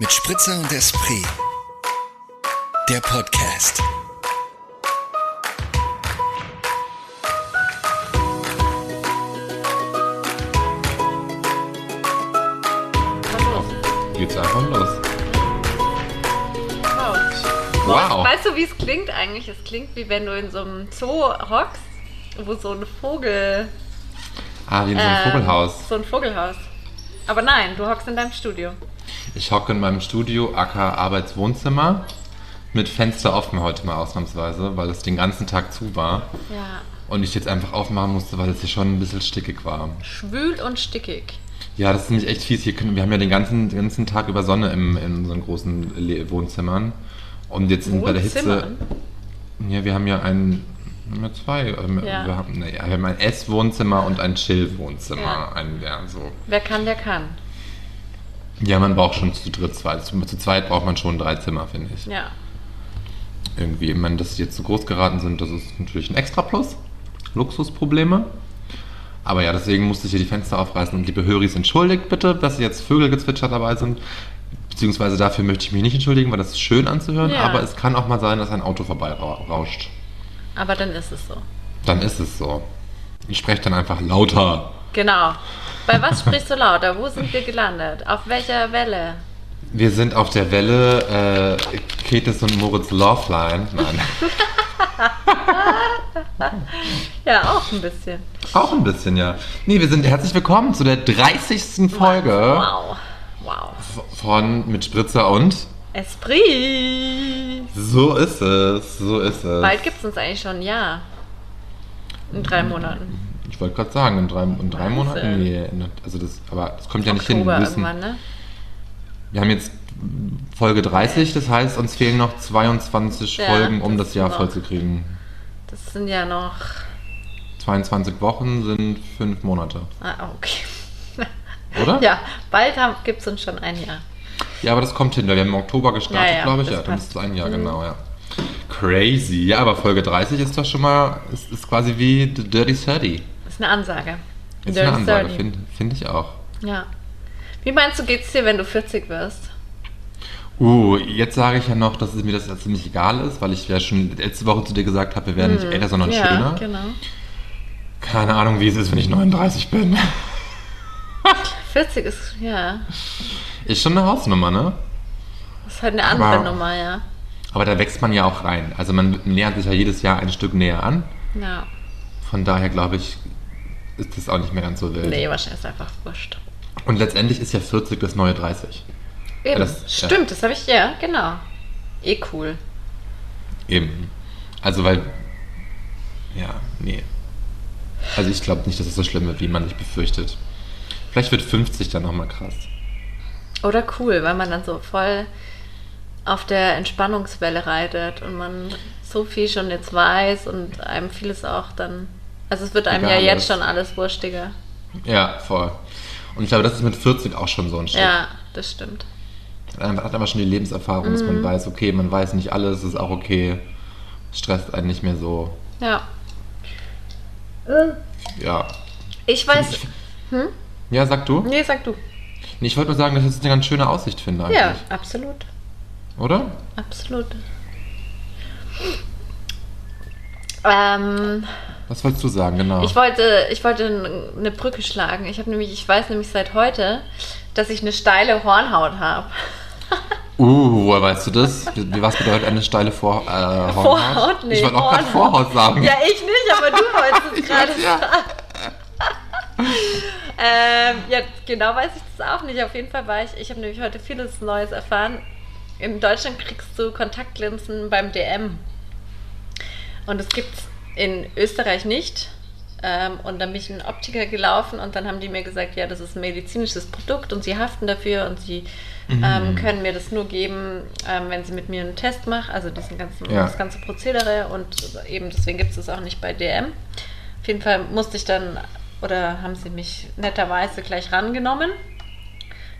mit Spritzer und Esprit. Der Podcast. Geht's einfach los. Wow. Wow. Weißt du, wie es klingt eigentlich? Es klingt wie wenn du in so einem Zoo hockst, wo so ein Vogel. Ah, wie in so einem ähm, Vogelhaus. So ein Vogelhaus. Aber nein, du hockst in deinem Studio. Ich hocke in meinem Studio, aka Arbeitswohnzimmer, mit Fenster offen heute mal ausnahmsweise, weil es den ganzen Tag zu war. Ja. Und ich jetzt einfach aufmachen musste, weil es hier schon ein bisschen stickig war. Schwül und stickig. Ja, das ist nämlich echt fies. Hier können, wir haben ja den ganzen, den ganzen Tag über Sonne im, in unseren großen Le Wohnzimmern. Und jetzt sind bei der Hitze. Ja, wir haben ja ein. Wir ja zwei. ähm, Ja. Wir, haben, naja, wir haben ein Esswohnzimmer und ein Chill-Wohnzimmer. Ja. Ein, ja, so. Wer kann, der kann. Ja, man braucht schon zu dritt zwei. Zu, zu zweit braucht man schon drei Zimmer, finde ich. Ja. Irgendwie, ich meine, dass sie jetzt zu groß geraten sind, das ist natürlich ein extra Plus. Luxusprobleme. Aber ja, deswegen musste ich hier die Fenster aufreißen und liebe Höris entschuldigt bitte, dass jetzt Vögelgezwitscher dabei sind. Beziehungsweise dafür möchte ich mich nicht entschuldigen, weil das ist schön anzuhören. Ja. Aber es kann auch mal sein, dass ein Auto vorbei ra- rauscht. Aber dann ist es so. Dann ist es so. Ich spreche dann einfach lauter. Genau. Bei was sprichst du lauter? Wo sind wir gelandet? Auf welcher Welle? Wir sind auf der Welle äh, Ketes und Moritz Loveline. Nein, Ja, auch ein bisschen. auch ein bisschen, ja. Nee, wir sind herzlich willkommen zu der 30. Folge Wow. Wow. von Mit Spritzer und Esprit. So ist es, so ist es. Bald gibt es uns eigentlich schon ein Jahr. In drei Monaten. Ich wollte gerade sagen, in drei, in drei. Monaten? Nee, in- also das, aber das kommt ja nicht hin. Oktober Wir, müssen, irgendwann, ne? wir haben jetzt Folge 30, das heißt, uns fehlen noch 22 Ja, Folgen, um das das Jahr noch. voll zu kriegen. Das sind ja noch. 22 Wochen sind fünf Monate, Ah, okay. oder? Ja, bald gibt es uns schon ein Jahr. Ja, aber das kommt hin, weil wir haben im Oktober gestartet, Ja, ja, glaube ich. Ja, dann ist es ein Jahr, Mhm. genau, ja. Crazy. Ja, aber Folge 30 ist doch schon mal, ist, ist quasi wie The Dirty 30. Ist eine Ansage. Ist Dirty eine Ansage, 30. finde find ich auch. Ja. Wie meinst du, geht's dir, wenn du 40 wirst? Uh, jetzt sage ich ja noch, dass es mir das ja ziemlich egal ist, weil ich ja schon letzte Woche zu dir gesagt habe, wir werden nicht älter, sondern Mhm. ja, schöner. genau. Keine Ahnung, wie es ist, wenn ich 39 bin. 40 ist, ja, Ist schon eine Hausnummer, ne? das ist halt eine andere Aber- Nummer, ja. Aber da wächst man ja auch rein. Also man nähert sich ja jedes Jahr ein Stück näher an. Ja. Von daher glaube ich, ist das auch nicht mehr ganz so wild. Nee, wahrscheinlich ist einfach wurscht. Und letztendlich ist ja 40 das neue 30. Eben. das- ja. Stimmt, das habe ich, ja, genau. Eh cool. Eben. Also weil. Ja, nee. Also ich glaube nicht, dass es so schlimm wird, wie man sich befürchtet. Vielleicht wird 50 dann nochmal krass. Oder cool, weil man dann so voll auf der Entspannungswelle reitet und man so viel schon jetzt weiß und einem vieles auch dann. Also es wird einem Egal ja jetzt schon alles wurstiger. Ja, voll. Und ich glaube, das ist mit 40 auch schon so ein Stück. Ja, das stimmt. Man hat aber schon die Lebenserfahrung, dass Mhm. man weiß, okay, man weiß nicht alles, ist auch okay. Es stresst einen nicht mehr so. Ja. Ja. Ich weiß. Ja, sag du? Nee, sag du. Nee, ich wollte nur sagen, dass ich das eine ganz schöne Aussicht finde eigentlich. Ja, absolut. Oder? Absolut. Ähm, Was wolltest du sagen, genau? ich wollte, ich wollte eine Brücke schlagen. Ich habe nämlich, ich weiß nämlich seit heute, dass ich eine steile Hornhaut habe. Uh, woher weißt du das? Was bedeutet eine steile Vor äh, Hornhaut? Vorhaut? Nee, ich wollte auch gerade. Vorhaut sagen. Ja, ich nicht, aber du wolltest es gerade Ja. ähm, ja, genau weiß ich das auch nicht. Auf jeden Fall war ich, ich habe nämlich heute vieles Neues erfahren. In Deutschland kriegst du Kontaktlinsen beim DM. Und das gibt's in Österreich nicht. Ähm, und dann bin ich in einen Optiker gelaufen und dann haben die mir gesagt, ja, das ist ein medizinisches Produkt und sie haften dafür und sie Mhm. ähm, können mir das nur geben, ähm, wenn sie mit mir einen Test machen, also diesen ganzen, Ja. das ganze Prozedere und eben deswegen gibt es das auch nicht bei DM. Auf jeden Fall musste ich dann, oder haben sie mich netterweise gleich rangenommen.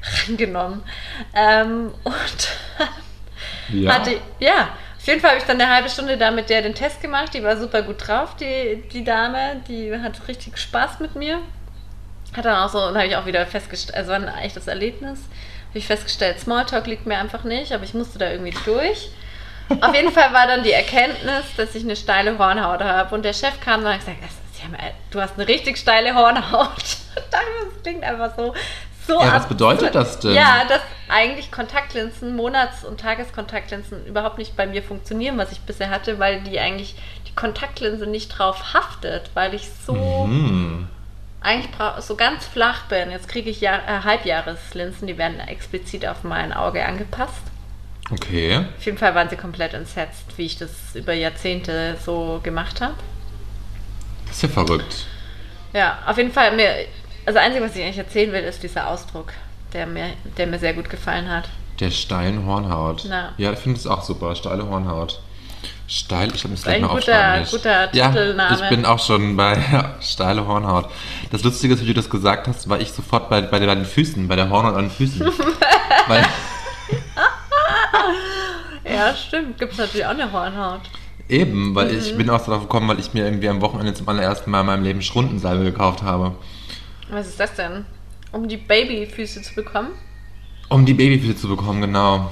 Rangenommen. Ähm, und Ja. hatte, ja, jeden Fall habe ich dann eine halbe Stunde da mit der den Test gemacht. Die war super gut drauf, die, die Dame. Die hat richtig Spaß mit mir. Hat dann auch so, und habe ich auch wieder festgestellt, also ein echtes Erlebnis. Habe ich festgestellt, Smalltalk liegt mir einfach nicht, aber ich musste da irgendwie durch. Auf jeden Fall war dann die Erkenntnis, dass ich eine steile Hornhaut habe. Und der Chef kam dann und hat gesagt, "Das ist ja mal- du hast eine richtig steile Hornhaut. Das klingt einfach so. So Ja, was bedeutet das denn? Ja, dass eigentlich Kontaktlinsen, Monats- und Tageskontaktlinsen überhaupt nicht bei mir funktionieren, was ich bisher hatte, weil die eigentlich die Kontaktlinse nicht drauf haftet, weil ich so Hm. eigentlich so ganz flach bin. Jetzt kriege ich Jahr, äh, Halbjahreslinsen, die werden explizit auf mein Auge angepasst. Okay. Auf jeden Fall waren sie komplett entsetzt, wie ich das über Jahrzehnte so gemacht habe. Das ist ja verrückt. Ja, auf jeden Fall mir. Also, das Einzige, was ich eigentlich erzählen will, ist dieser Ausdruck, der mir, der mir sehr gut gefallen hat. Der steilen Hornhaut. Ja. Ja, ich finde es auch super. Steile Hornhaut. Steil, ich habe Ein gleich mal guter- guter ja, Titelname. Ich bin auch schon bei steile Hornhaut. Das Lustige ist, wie du das gesagt hast, war ich sofort bei, bei den Füßen, bei der Hornhaut an den Füßen. Weil, Ja, stimmt. Gibt es natürlich auch eine Hornhaut. eben, weil Mhm. ich bin auch darauf gekommen, weil ich mir irgendwie am Wochenende zum allerersten Mal in meinem Leben Schrundensalbe gekauft habe. Was ist das denn? Um die Babyfüße zu bekommen? Um die Babyfüße zu bekommen, genau.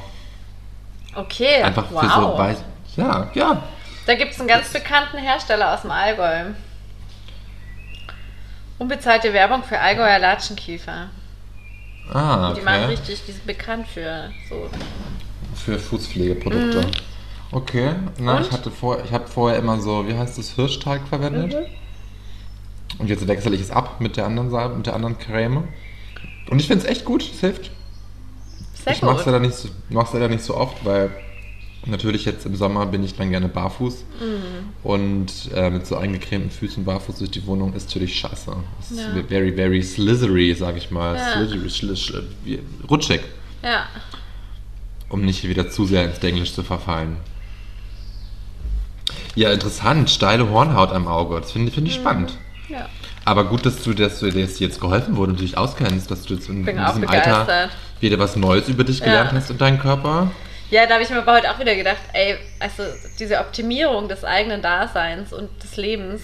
Okay, Einfach wow. für so weiß. Ja, ja. Da gibt es einen ganz bekannten Hersteller aus dem Allgäu. Unbezahlte Werbung für Allgäuer Latschenkiefer. Ah, Die machen okay. richtig, die sind bekannt für so. Für Fußpflegeprodukte. Okay, na, Mhm. Und? ich hatte vor, ich habe vorher immer so, wie heißt das, Hirschteig verwendet. Mhm. Und jetzt wechsle ich es ab mit der anderen Salbe, mit der anderen Creme. Und ich finde es echt gut, es hilft. Sehr ich mache es leider, nicht so- leider nicht so oft, weil natürlich jetzt im Sommer bin ich dann gerne barfuß. Mhm. Und äh, mit so eingecremten Füßen barfuß durch die Wohnung ist natürlich scheiße. Es ist Ja. very, very slithery, sag ich mal. Ja. Slithery, wie- rutschig, Ja. um nicht wieder zu sehr ins Englisch zu verfallen. Ja, interessant. Steile Hornhaut am Auge. Das finde find ich spannend. Ja. Aber gut, dass du, dass du dir jetzt geholfen wurde und dich auskennst, dass du jetzt in, in diesem Alter wieder was Neues über dich gelernt Ja. hast in deinem Körper. Ja, da habe ich mir aber heute auch wieder gedacht, ey, also diese Optimierung des eigenen Daseins und des Lebens,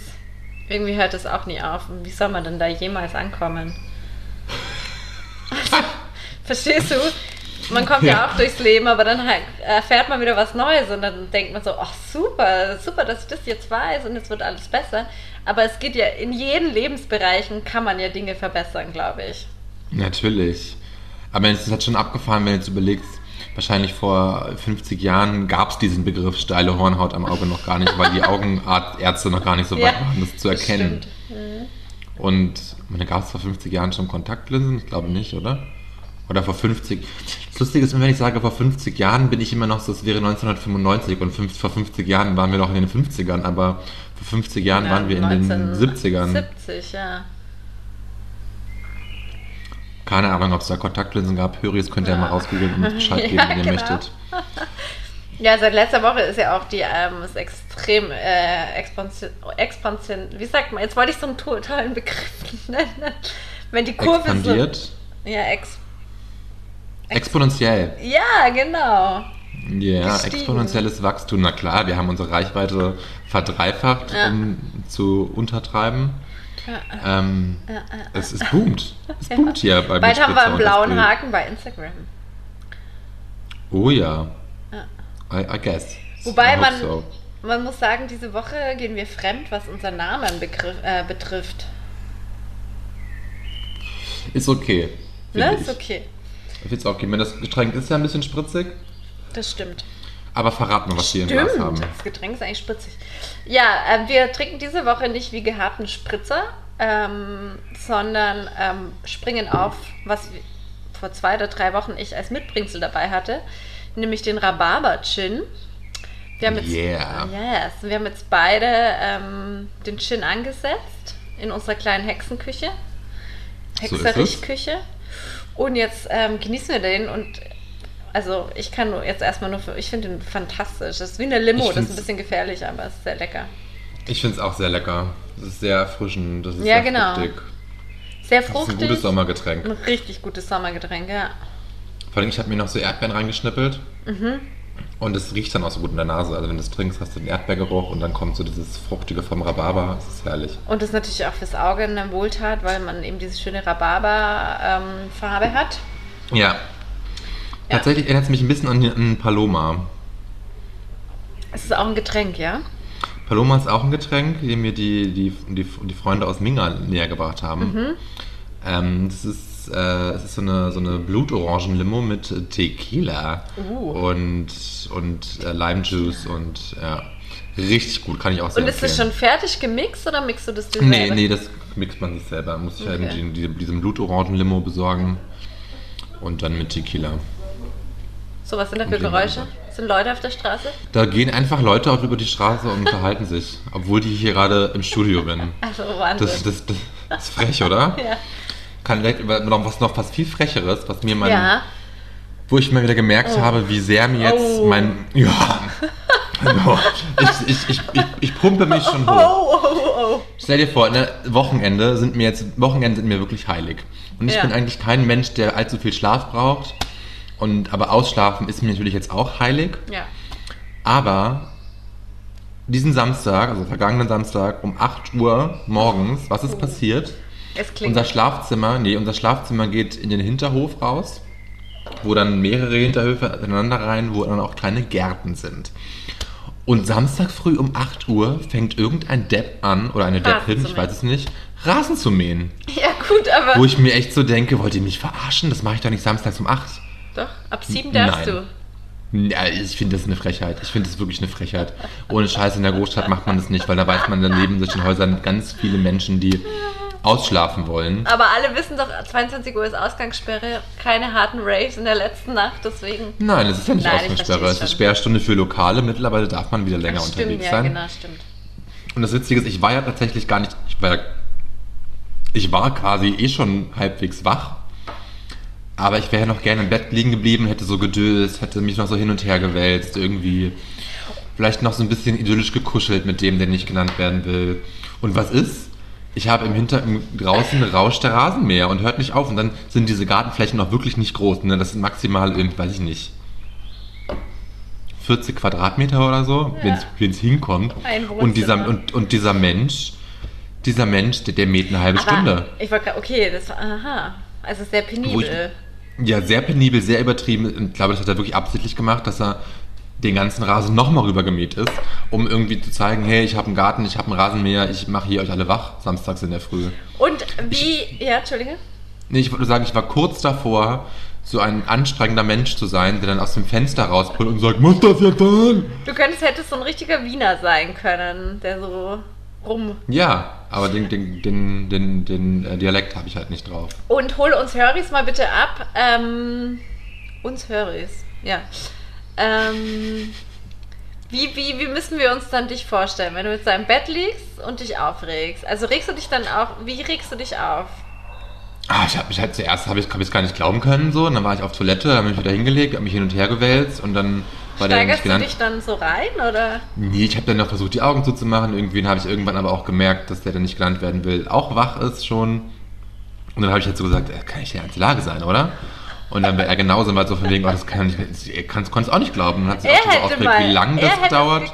irgendwie hört das auch nie auf. Und wie soll man denn da jemals ankommen? Verstehst du? Man kommt ja. Ja. auch durchs Leben, aber dann halt erfährt man wieder was Neues und dann denkt man so, ach super, super, dass ich das jetzt weiß und jetzt wird alles besser. Aber es geht ja in jeden Lebensbereichen kann man ja Dinge verbessern, glaube ich. Natürlich. Aber es ist halt schon abgefahren, wenn du jetzt überlegst, wahrscheinlich vor 50 Jahren gab es diesen Begriff steile Hornhaut am Auge noch gar nicht, weil die Augenärzte noch gar nicht so weit Ja, waren, das zu erkennen. Stimmt. Und da gab es vor 50 Jahren schon Kontaktlinsen? Ich glaube nicht, oder? Oder vor 50. Das Lustige ist, wenn ich sage, vor 50 Jahren bin ich immer noch so, es wäre 1995 und fünf, vor 50 Jahren waren wir noch in den 50ern, aber vor 50 Jahren waren wir in den 70ern. 70, ja. Keine Ahnung, ob es da Kontaktlinsen gab. Höris könnt ihr ja. Ja. mal rausgoogeln und uns Bescheid geben, Ja, wenn ihr genau. möchtet. Ja, seit letzter Woche ist ja auch die ähm, ist extrem äh, Expansion, Expansion, wie sagt man, jetzt wollte ich so einen to tollen Begriff nennen. Wenn die Kurve Expandiert. so. Ja, ex, Exponentiell. ja, genau. Ja, Gestiegen. exponentielles Wachstum. Na klar, wir haben unsere Reichweite verdreifacht, Ja. um zu untertreiben. Ja, Ähm, ja, es, es boomt. Es Ja. boomt hier bei Bald haben wir einen blauen. Haken bei Instagram. Oh ja. I, I guess. Wobei I man, so. man muss sagen, diese Woche gehen wir fremd, was unseren Namen begriff, äh, betrifft. Ist okay. Ne? Ist okay. Ich find's okay. Ich meine, Das Getränk ist ja ein bisschen spritzig, Das stimmt. aber verrat mal, was wir im Glas haben. Das Getränk ist eigentlich spritzig. Ja, äh, wir trinken diese Woche nicht wie gehabt einen Spritzer, ähm, sondern ähm, springen auf, was vor zwei oder drei Wochen ich als Mitbringsel dabei hatte, nämlich den Rhabarber-Gin. Wir haben jetzt, Yeah. yes, wir haben jetzt beide ähm, den Gin angesetzt in unserer kleinen Hexenküche. Es. Hexerichküche. Und jetzt ähm, genießen wir den und also ich kann jetzt erstmal nur für, ich finde den fantastisch. Das ist wie eine Limo, das ist ein bisschen gefährlich, aber es ist sehr lecker. Ich finde es auch sehr lecker. Das ist sehr erfrischend. Das ist Ja, sehr genau. fruchtig. Sehr Das ist fruchtig. ein gutes Sommergetränk. Ein richtig gutes Sommergetränk, ja. Vor allem, ich habe mir noch so Erdbeeren reingeschnippelt. Mhm. Und es riecht dann auch so gut in der Nase. Also wenn du es trinkst, hast du den Erdbeergeruch und dann kommt so dieses Fruchtige vom Rhabarber. Das ist herrlich. Und das ist natürlich auch fürs Auge eine Wohltat, weil man eben diese schöne Rhabarber-Farbe hat. Ja. Ja. Tatsächlich erinnert es mich ein bisschen an, an Paloma. Es ist auch ein Getränk, ja? Paloma ist auch ein Getränk, die mir die, die, die, die Freunde aus Minga näher gebracht haben. Mhm. Ähm, das ist, äh, es ist so eine, so eine Blutorangen-Limo mit Tequila Uh. und, und äh, Lime-Juice und ja, richtig gut, kann ich auch sehr Und ist das empfehlen. schon fertig gemixt oder mixt du das dir Nee, selber? nee, das mixt man sich selber. Muss ich Okay. halt die, die, diesen Blutorangen-Limo besorgen und dann mit Tequila. So, was sind da für Geräusche? Sind Leute auf der Straße? Da gehen einfach Leute auch über die Straße und unterhalten sich, obwohl die hier gerade im Studio bin. Also Wahnsinn. Das, das, das, das ist frech, oder? ja. Kann vielleicht über- noch was noch fast viel frecheres, was mir mein, ja. wo ich mal wieder gemerkt habe, wie sehr mir jetzt Oh. mein, ja, Hallo. ich, ich, ich, ich, ich pumpe mich schon Oh, hoch. oh, oh, oh. Stell dir vor, ne, Wochenende sind mir jetzt, Wochenende sind mir wirklich heilig. Und ich Ja. bin eigentlich kein Mensch, der allzu viel Schlaf braucht. Und, aber Ausschlafen ist mir natürlich jetzt auch heilig. Ja. Aber diesen Samstag, also vergangenen Samstag um 8 Uhr morgens, was ist passiert? Es klingt. Unser Schlafzimmer, nee, unser Schlafzimmer geht in den Hinterhof raus, wo dann mehrere Hinterhöfe aneinander rein, wo dann auch kleine Gärten sind. Und Samstag früh um 8 Uhr fängt irgendein Depp an, oder eine Rasen Deppin, ich weiß es nicht, Rasen zu mähen. ja, gut, aber. Wo ich mir echt so denke, wollt ihr mich verarschen? Das mache ich doch nicht samstags um 8. Doch, ab sieben darfst Nein. Ja, ich finde das eine Frechheit. Ich finde das wirklich eine Frechheit. Ohne Scheiß in der Großstadt macht man das nicht, weil da weiß man, dann leben sich in Häusern ganz viele Menschen, die ausschlafen wollen. Aber alle wissen doch, 22 Uhr ist Ausgangssperre, keine harten Raves in der letzten Nacht, deswegen. Nein, es ist ja nicht Nein, Ausgangssperre. Es ist. Sperrstunde für Lokale. Mittlerweile darf man wieder länger stimmt, unterwegs ja, sein. genau, stimmt. Und das Witzige ist, ich war ja tatsächlich gar nicht. Ich war, ja, ich war quasi eh schon halbwegs wach. Aber ich wäre ja noch gerne im Bett liegen geblieben, hätte so gedöst, hätte mich noch so hin und her gewälzt, irgendwie. Vielleicht noch so ein bisschen idyllisch gekuschelt mit dem, der nicht genannt werden will. Und was ist? Ich habe im Hinter, im, draußen rauscht der Rasenmäher und hört nicht auf. Und dann sind diese Gartenflächen noch wirklich nicht groß. Ne? Das sind maximal, irgendwie, weiß ich nicht, 40 Quadratmeter oder so, Ja. wenn es hinkommt. Ein Und dieser, und, und dieser Mensch, dieser Mensch, der, der mäht eine halbe Aber Stunde. ich wollte gerade, okay, das war, aha. Also sehr penibel. Ja, sehr penibel, sehr übertrieben. Ich glaube, das hat er wirklich absichtlich gemacht, dass er den ganzen Rasen nochmal rüber gemäht ist, um irgendwie zu zeigen, hey, ich habe einen Garten, ich habe einen Rasenmäher, ich mache hier euch alle wach, samstags in der Früh. Und wie, ja, Entschuldige? Nee, ich wollte nur sagen, ich war kurz davor, so ein anstrengender Mensch zu sein, der dann aus dem Fenster rauspullt und sagt, muss das jetzt sein? Du könntest, hättest so ein richtiger Wiener sein können, der so rum. Ja, aber den, den, den, den, den äh, Dialekt habe ich halt nicht drauf. Und hol uns Höris mal bitte ab. Ähm, uns Höris, ja. Ähm, wie, wie, wie müssen wir uns dann dich vorstellen, wenn du mit seinem Bett liegst und dich aufregst? Also regst du dich dann auch, wie regst du dich auf? Ah, ich habe mich halt zuerst habe ich, ich's gar nicht glauben können so, und dann war ich auf Toilette, dann habe ich mich wieder hingelegt, habe mich hin und her gewälzt und dann war der nicht Steigerst du genannt. dich dann so rein oder? Nee, ich habe dann noch versucht, die Augen zuzumachen. Irgendwen habe ich irgendwann aber auch gemerkt, dass der, der nicht genannt werden will, auch wach ist schon. Und dann habe ich halt so gesagt, äh, kann ich ja in der Lage sein, oder? Und dann war er genauso mal so von wegen, oh, das kann ich er konnte es auch nicht glauben. Und hat sich Er auch hätte mal, wie lange das dauert.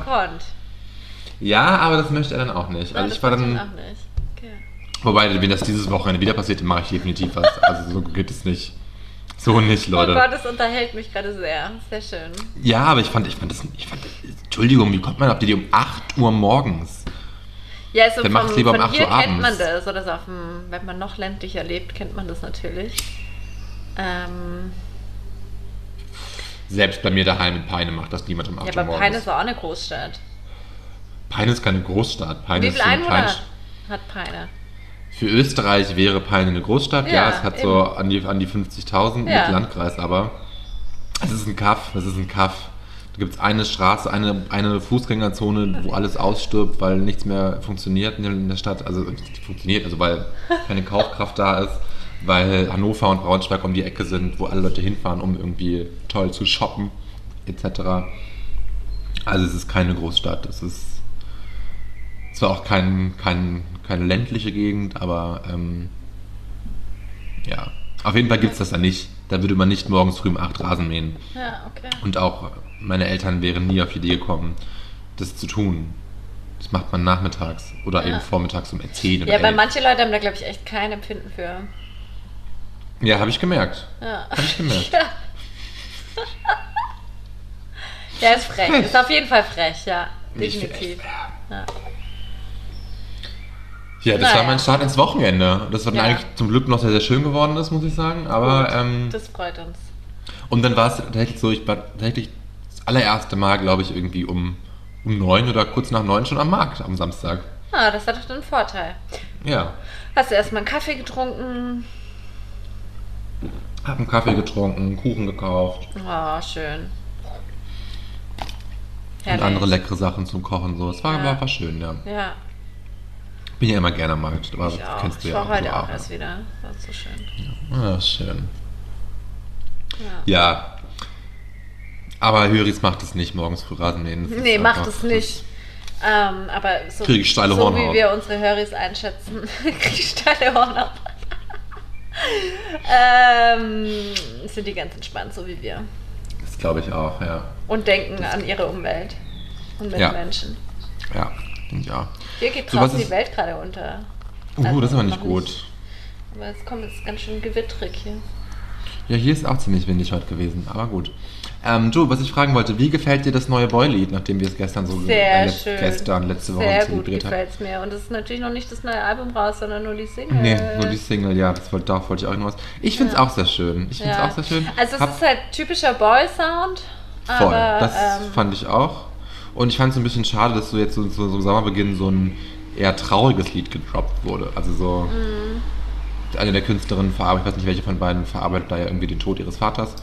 Ja, aber das möchte er dann auch nicht. Ja, Also das ich war dann, ich auch nicht. Okay. wobei, wenn das dieses Wochenende wieder passiert, dann mache ich definitiv was. Also so geht es nicht. So nicht, Leute. Oh Gott, das unterhält mich gerade sehr. Sehr schön. Ja, aber ich fand, ich fand das, ich fand, Entschuldigung, wie kommt man auf die Idee um 8 Uhr morgens? Ja, also macht's lieber um von 8 hier Uhr kennt man abends? das. Oder so auf dem, wenn man noch ländlicher lebt, kennt man das natürlich. Ähm, Selbst bei mir daheim in Peine macht das niemand um 8 ja, Uhr aber morgens. Peine ist auch eine Großstadt. Peine ist keine Großstadt. Peine Wie ist viele so ein Einwohner klein, hat Peine? Für Österreich wäre Peine eine Großstadt. Ja, Ja, es hat so an die, an die 50.000 Ja. mit Landkreis, aber es ist ein Kaff. Es ist ein Kaff. Da gibt es eine Straße, eine, eine Fußgängerzone, wo alles ausstirbt, weil nichts mehr funktioniert in der Stadt. Also nicht funktioniert, also weil keine Kaufkraft da ist, weil Hannover und Braunschweig um die Ecke sind, wo alle Leute hinfahren, um irgendwie toll zu shoppen, etc. Also es ist keine Großstadt. Es ist zwar auch kein, kein, keine ländliche Gegend, aber ähm, ja. Auf jeden Fall gibt es das da nicht. Da würde man nicht morgens früh um 8 Rasen mähen. Ja, okay. Und auch meine Eltern wären nie auf die Idee gekommen, das zu tun. Das macht man nachmittags oder Ja. eben vormittags um 10 oder Ja, weil 11. manche Leute haben da, glaube ich, echt kein Empfinden für. Ja, habe ich gemerkt. Ja. Hab ich gemerkt. Ja. Der ist frech. Ist auf jeden Fall frech, ja. Definitiv. Ja. Ja, das Naja. war mein Start ins Wochenende. Das war dann Ja. eigentlich zum Glück noch sehr, sehr schön geworden ist, muss ich sagen. Aber, ähm, das freut uns. und dann war es tatsächlich so, ich war tatsächlich das allererste Mal, glaube ich, irgendwie um, um neun oder kurz nach neun schon am Markt am Samstag. Ah, das hat doch einen Vorteil. Ja. Hast du erstmal einen Kaffee getrunken? Hab einen Kaffee getrunken, Kuchen gekauft Oh, schön. und andere leckere Sachen zum Kochen. So. Es war, Ja. war, war schön, ja. Ja, Bin ja immer gerne am Markt. Aber ich das auch. kennst du Ich ja war heute du auch ja. erst wieder. War so schön. Ah, schön. Ja. Ja. Aber Höris macht es nicht, morgens früh Rasenmähen. Das Nee, macht es nicht. Ähm, aber so, Krieg ich steile so wie wir unsere Höris einschätzen, krieg ich steile Hornhaut. ähm, sind die ganz entspannt, so wie wir. Das glaube ich auch, ja. Und denken an ihre Umwelt und Ja. Mitmenschen. Ja, ja. Hier geht So, draußen die Welt gerade unter. Uh, Also das ist aber nicht gut. Aber es kommt jetzt ganz schön gewittrig hier. Ja, hier ist auch ziemlich windig heute gewesen, aber gut. Ähm, Joe, was ich fragen wollte, wie gefällt dir das neue Boy-Lied, nachdem wir es gestern so Sehr äh, schön. gestern, letzte Woche Sehr gut gefällt es mir. Und es ist natürlich noch nicht das neue Album raus, sondern nur die Single. Nee, nur die Single, ja, das wollte, darauf wollte ich auch noch was. Ich finde es Ja. auch sehr schön. Ich finde es Ja. auch sehr schön. Also es Hab- ist halt typischer Boy-Sound. Voll, Aber, das ähm, fand ich auch. Und ich fand es ein bisschen schade, dass so jetzt so, so, so Sommerbeginn so ein eher trauriges Lied gedroppt wurde. Also so Mhm. eine der Künstlerinnen verarbeitet, ich weiß nicht welche von beiden, verarbeitet da ja irgendwie den Tod ihres Vaters.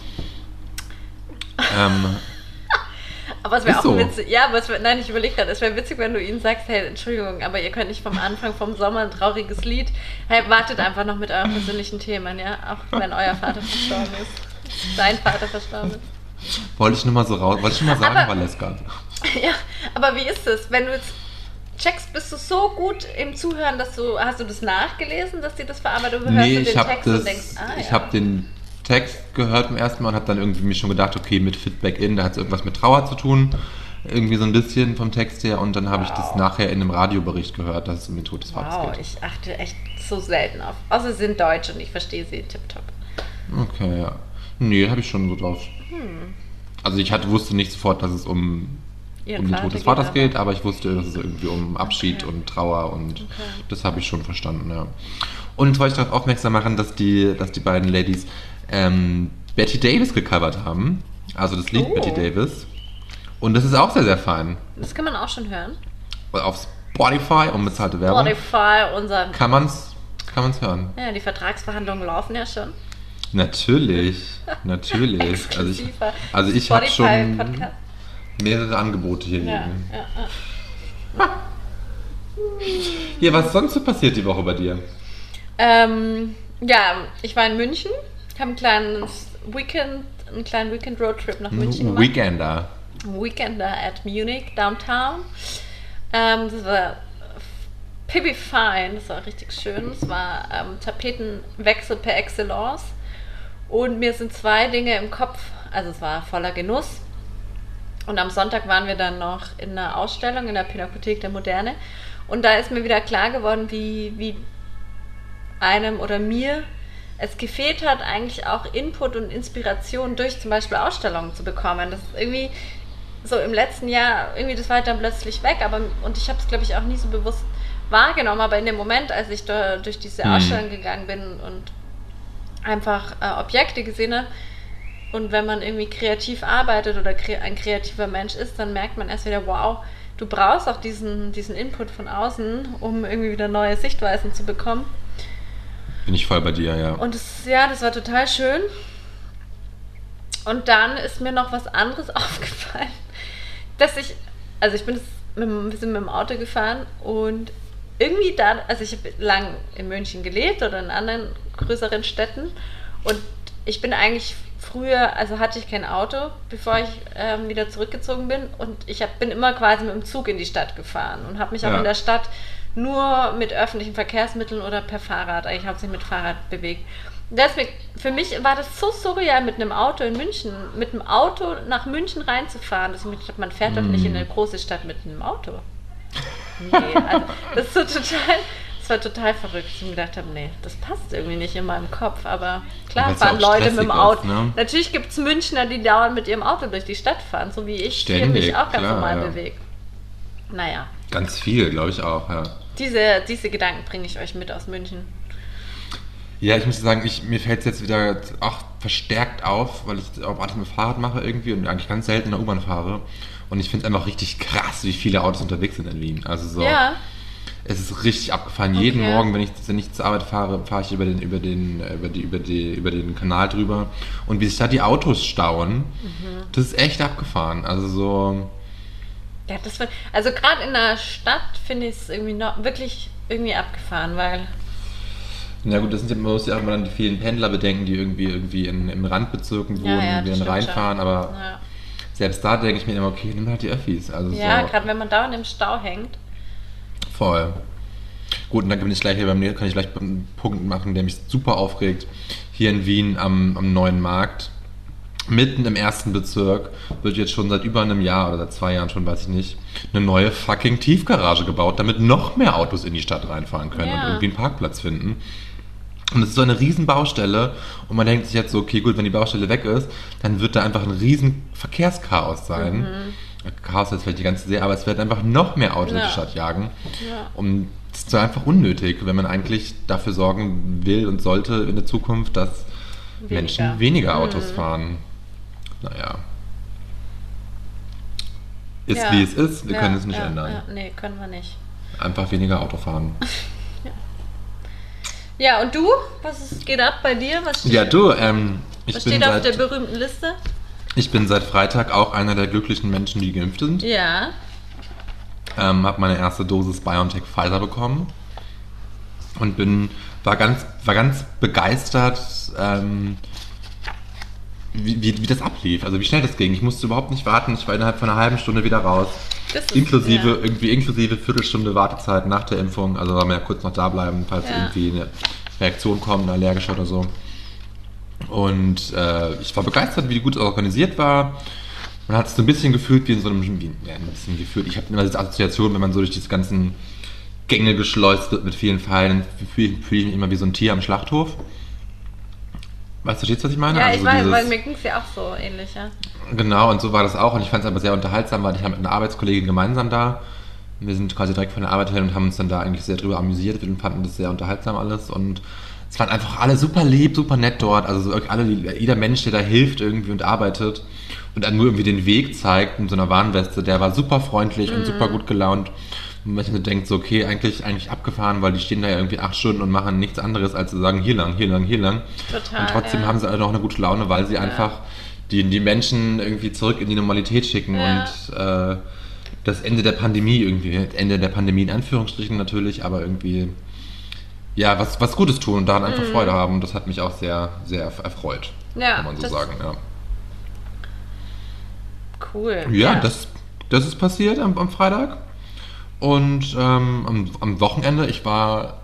Ähm, Aber es wäre auch so. witzig. Ja, aber es wär, nein, ich überlege gerade, es wäre witzig, wenn du ihnen sagst, hey, Entschuldigung, aber ihr könnt nicht vom Anfang vom Sommer ein trauriges Lied. Hey, wartet einfach noch mit euren persönlichen Themen, ja? Auch wenn euer Vater verstorben ist. Dein Vater verstorben ist. wollte ich nur mal so raus, wollte ich nur mal sagen, Aber- Valeska. Ja, aber wie ist es, wenn du jetzt checkst, bist du so gut im Zuhören, dass du, hast du das nachgelesen, dass die das verarbeitet oder hörst Nee, du ich den Text das, und denkst, ah ich ja. habe den Text gehört beim ersten Mal und habe dann irgendwie mir schon gedacht, okay, mit Feedback in, da hat es irgendwas mit Trauer zu tun, irgendwie so ein bisschen vom Text her und dann habe ich das Wow. nachher in einem Radiobericht gehört, dass es um den Tod des Vaters Wow, geht. ich achte echt so selten auf. Außer sie sind deutsch und ich verstehe sie tipptopp. Okay, ja. Nee, habe ich schon so drauf. Hm. Also ich hatte, wusste nicht sofort, dass es um, Ihren um den Tod des Vaters geht, aber ich wusste, dass es irgendwie um Abschied Okay. und Trauer und das habe ich schon verstanden, ja. Und jetzt wollte ich darauf aufmerksam machen, dass die, dass die beiden Ladies ähm, Betty Davis gecovert haben. Also das Lied Oh. Betty Davis. Und das ist auch sehr, sehr fein. Das kann man auch schon hören. Auf Spotify, unbezahlte Werbung, Spotify, unser. kann man es kann man's hören. Ja, die Vertragsverhandlungen laufen ja schon. Natürlich, natürlich. also ich, also ich habe schon mehrere Angebote hier Ja, liegen. ja, ja. Hier, was sonst so passiert die Woche bei dir? Ähm, ja, ich war in München, habe ein kleines Weekend, einen kleinen Weekend-Roadtrip nach München gemacht. Weekender. Weekender at Munich, downtown. Ähm, das war Pippi Fine, das war richtig schön. Es war ähm, Tapetenwechsel per Excellence. Und mir sind zwei Dinge im Kopf, also es war voller Genuss. Und am Sonntag waren wir dann noch in einer Ausstellung in der Pinakothek der Moderne. Und da ist mir wieder klar geworden, wie, wie einem oder mir es gefehlt hat, eigentlich auch Input und Inspiration durch zum Beispiel Ausstellungen zu bekommen. Das ist irgendwie so im letzten Jahr, irgendwie das war halt dann plötzlich weg, aber und ich habe es, glaube ich, auch nie so bewusst wahrgenommen, aber in dem Moment, als ich da durch diese Hm. Ausstellung gegangen bin und einfach äh, Objekte gesehen habe, und wenn man irgendwie kreativ arbeitet oder kre ein kreativer Mensch ist, dann merkt man erst wieder, wow, du brauchst auch diesen, diesen Input von außen, um irgendwie wieder neue Sichtweisen zu bekommen. Bin ich voll bei dir, ja. Und das, ja, das war total schön. Und dann ist mir noch was anderes aufgefallen, dass ich, also ich bin mit, dem- wir sind mit dem Auto gefahren und irgendwie da, also ich habe lang in München gelebt oder in anderen größeren Städten und ich bin eigentlich früher, also hatte ich kein Auto, bevor ich ähm, wieder zurückgezogen bin und ich hab, bin immer quasi mit dem Zug in die Stadt gefahren und habe mich auch Ja. in der Stadt nur mit öffentlichen Verkehrsmitteln oder per Fahrrad, eigentlich hauptsächlich mit Fahrrad bewegt. Das mir, für mich war das so surreal, mit einem Auto in München, mit einem Auto nach München reinzufahren, dass ich mir gedacht habe, man fährt doch nicht in eine große Stadt mit einem Auto. Nee, also das ist so total zwar total verrückt. Ich mir gedacht habe, nee, das passt irgendwie nicht in meinem Kopf. Aber klar Weil's fahren Leute mit dem Auto. ist, ne? Natürlich gibt es Münchner, die dauernd mit ihrem Auto durch die Stadt fahren, so wie ich hier Ständig, mich auch ganz klar, normal ja. bewege. Naja, Ganz viel, glaube ich auch, ja. Diese, diese Gedanken bringe ich euch mit aus München. Ja, ich muss sagen, ich, mir fällt es jetzt wieder auch verstärkt auf, weil ich auch alles mit Fahrrad mache irgendwie und eigentlich ganz selten in der U-Bahn fahre. Und ich finde es einfach richtig krass, wie viele Autos unterwegs sind in Wien. Also so, Ja, es ist richtig abgefahren. Jeden Okay. Morgen, wenn ich, wenn ich zur Arbeit fahre, fahre ich über den, über, den, über, die, über, die, über den Kanal drüber. Und wie sich da die Autos stauen, Mhm. das ist echt abgefahren. Also so, ja das wird, also gerade in der Stadt finde ich es irgendwie noch wirklich irgendwie abgefahren, weil na gut, das sind ja, man muss ja auch immer dann die vielen Pendler bedenken, die irgendwie, irgendwie in, in Randbezirken wohnen, Ja, ja, die dann reinfahren, schon. aber ja, selbst da denke ich mir immer, okay, nimm halt die Öffis. Also ja so, gerade wenn man dauernd im Stau hängt. Voll. Gut, und dann bin ich gleich hier beim kann ich gleich einen Punkt machen, der mich super aufregt. Hier in Wien am, am neuen Markt, mitten im ersten Bezirk, wird jetzt schon seit über einem Jahr oder seit zwei Jahren schon, weiß ich nicht, eine neue fucking Tiefgarage gebaut, damit noch mehr Autos in die Stadt reinfahren können und Ja. irgendwie einen Parkplatz finden. Und es ist so eine riesen Baustelle und man denkt sich jetzt so, okay, gut, wenn die Baustelle weg ist, dann wird da einfach ein riesen Verkehrschaos sein. Mhm. Chaos ist vielleicht die ganze sehr, aber es wird einfach noch mehr Autos in Ja. die Stadt jagen. Ja. Und das ist einfach unnötig, wenn man eigentlich dafür sorgen will und sollte in der Zukunft, dass Weniger. Menschen weniger Autos Mhm. fahren. Naja. Ist Ja. wie es ist, wir Ja, können es nicht ja, ändern. Ja, nee, können wir nicht. Einfach weniger Auto fahren. Ja, und du? Was ist, geht ab bei dir? Was steht, Ja, du, ähm, ich, was bin steht auf der seit, berühmten Liste? ich bin seit Freitag auch einer der glücklichen Menschen, die geimpft sind. Ja. ähm, habe meine erste Dosis BioNTech Pfizer bekommen und bin war ganz war ganz begeistert, ähm, wie, wie, wie das ablief, also wie schnell das ging. Ich musste überhaupt nicht warten. Ich war innerhalb von einer halben Stunde wieder raus, Das ist, inklusive ja. irgendwie inklusive Viertelstunde Wartezeit nach der Impfung. Also soll man ja kurz noch da bleiben, falls Ja. irgendwie eine Reaktion kommt, eine allergische oder so. Und äh, ich war begeistert, wie gut organisiert war. Man hat es so ein bisschen gefühlt wie in so einem, wie, ja, ein bisschen gefühlt. Ich habe immer diese Assoziation, wenn man so durch diese ganzen Gänge geschleust wird mit vielen Pfeilen, fühle fühl ich mich immer wie so ein Tier am Schlachthof. Weißt du, verstehst was ich meine? Ja, Also ich so weiß, weil mir ging es ja auch so ähnlich, ja. Genau, und so war das auch. Und ich fand es aber sehr unterhaltsam, weil ich war mit einer Arbeitskollegin gemeinsam da. Wir sind quasi direkt von der Arbeit her und haben uns dann da eigentlich sehr drüber amüsiert und fanden das sehr unterhaltsam alles. Und es waren einfach alle super lieb, super nett dort. Also so wirklich alle, jeder Mensch, der da hilft irgendwie und arbeitet und einem nur irgendwie den Weg zeigt in so einer Warnweste, der war super freundlich und super gut gelaunt. Und man so denkt so, okay, eigentlich, eigentlich abgefahren, weil die stehen da ja irgendwie acht Stunden und machen nichts anderes, als zu sagen, hier lang, hier lang, hier lang. Total, und trotzdem ja. haben sie alle noch eine gute Laune, weil sie einfach die, die Menschen irgendwie zurück in die Normalität schicken Ja. und äh, das Ende der Pandemie irgendwie, Ende der Pandemie in Anführungsstrichen natürlich, aber irgendwie ja, was, was Gutes tun und daran einfach Freude haben. Und das hat mich auch sehr, sehr erfreut, Mhm. Ja, kann man so sagen. Ja, Cool. ja, Das, das ist passiert am, am Freitag. Und ähm, am, am Wochenende, ich war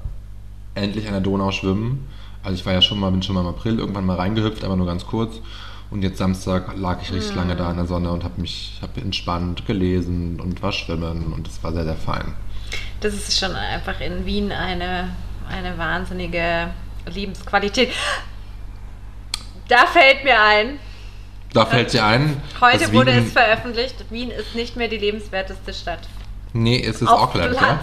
endlich an der Donau schwimmen. Also ich war ja schon mal, bin schon mal im April irgendwann mal reingehüpft, aber nur ganz kurz. Und jetzt Samstag lag ich richtig lange da in der Sonne und habe mich hab entspannt gelesen und war schwimmen und es war sehr, sehr fein. Das ist schon einfach in Wien eine, eine wahnsinnige Lebensqualität. Da fällt mir ein, Da fällt dir ein, heute wurde Wien- es veröffentlicht, Wien ist nicht mehr die lebenswerteste Stadt. Nee, es ist Auf Auckland, Platz ja?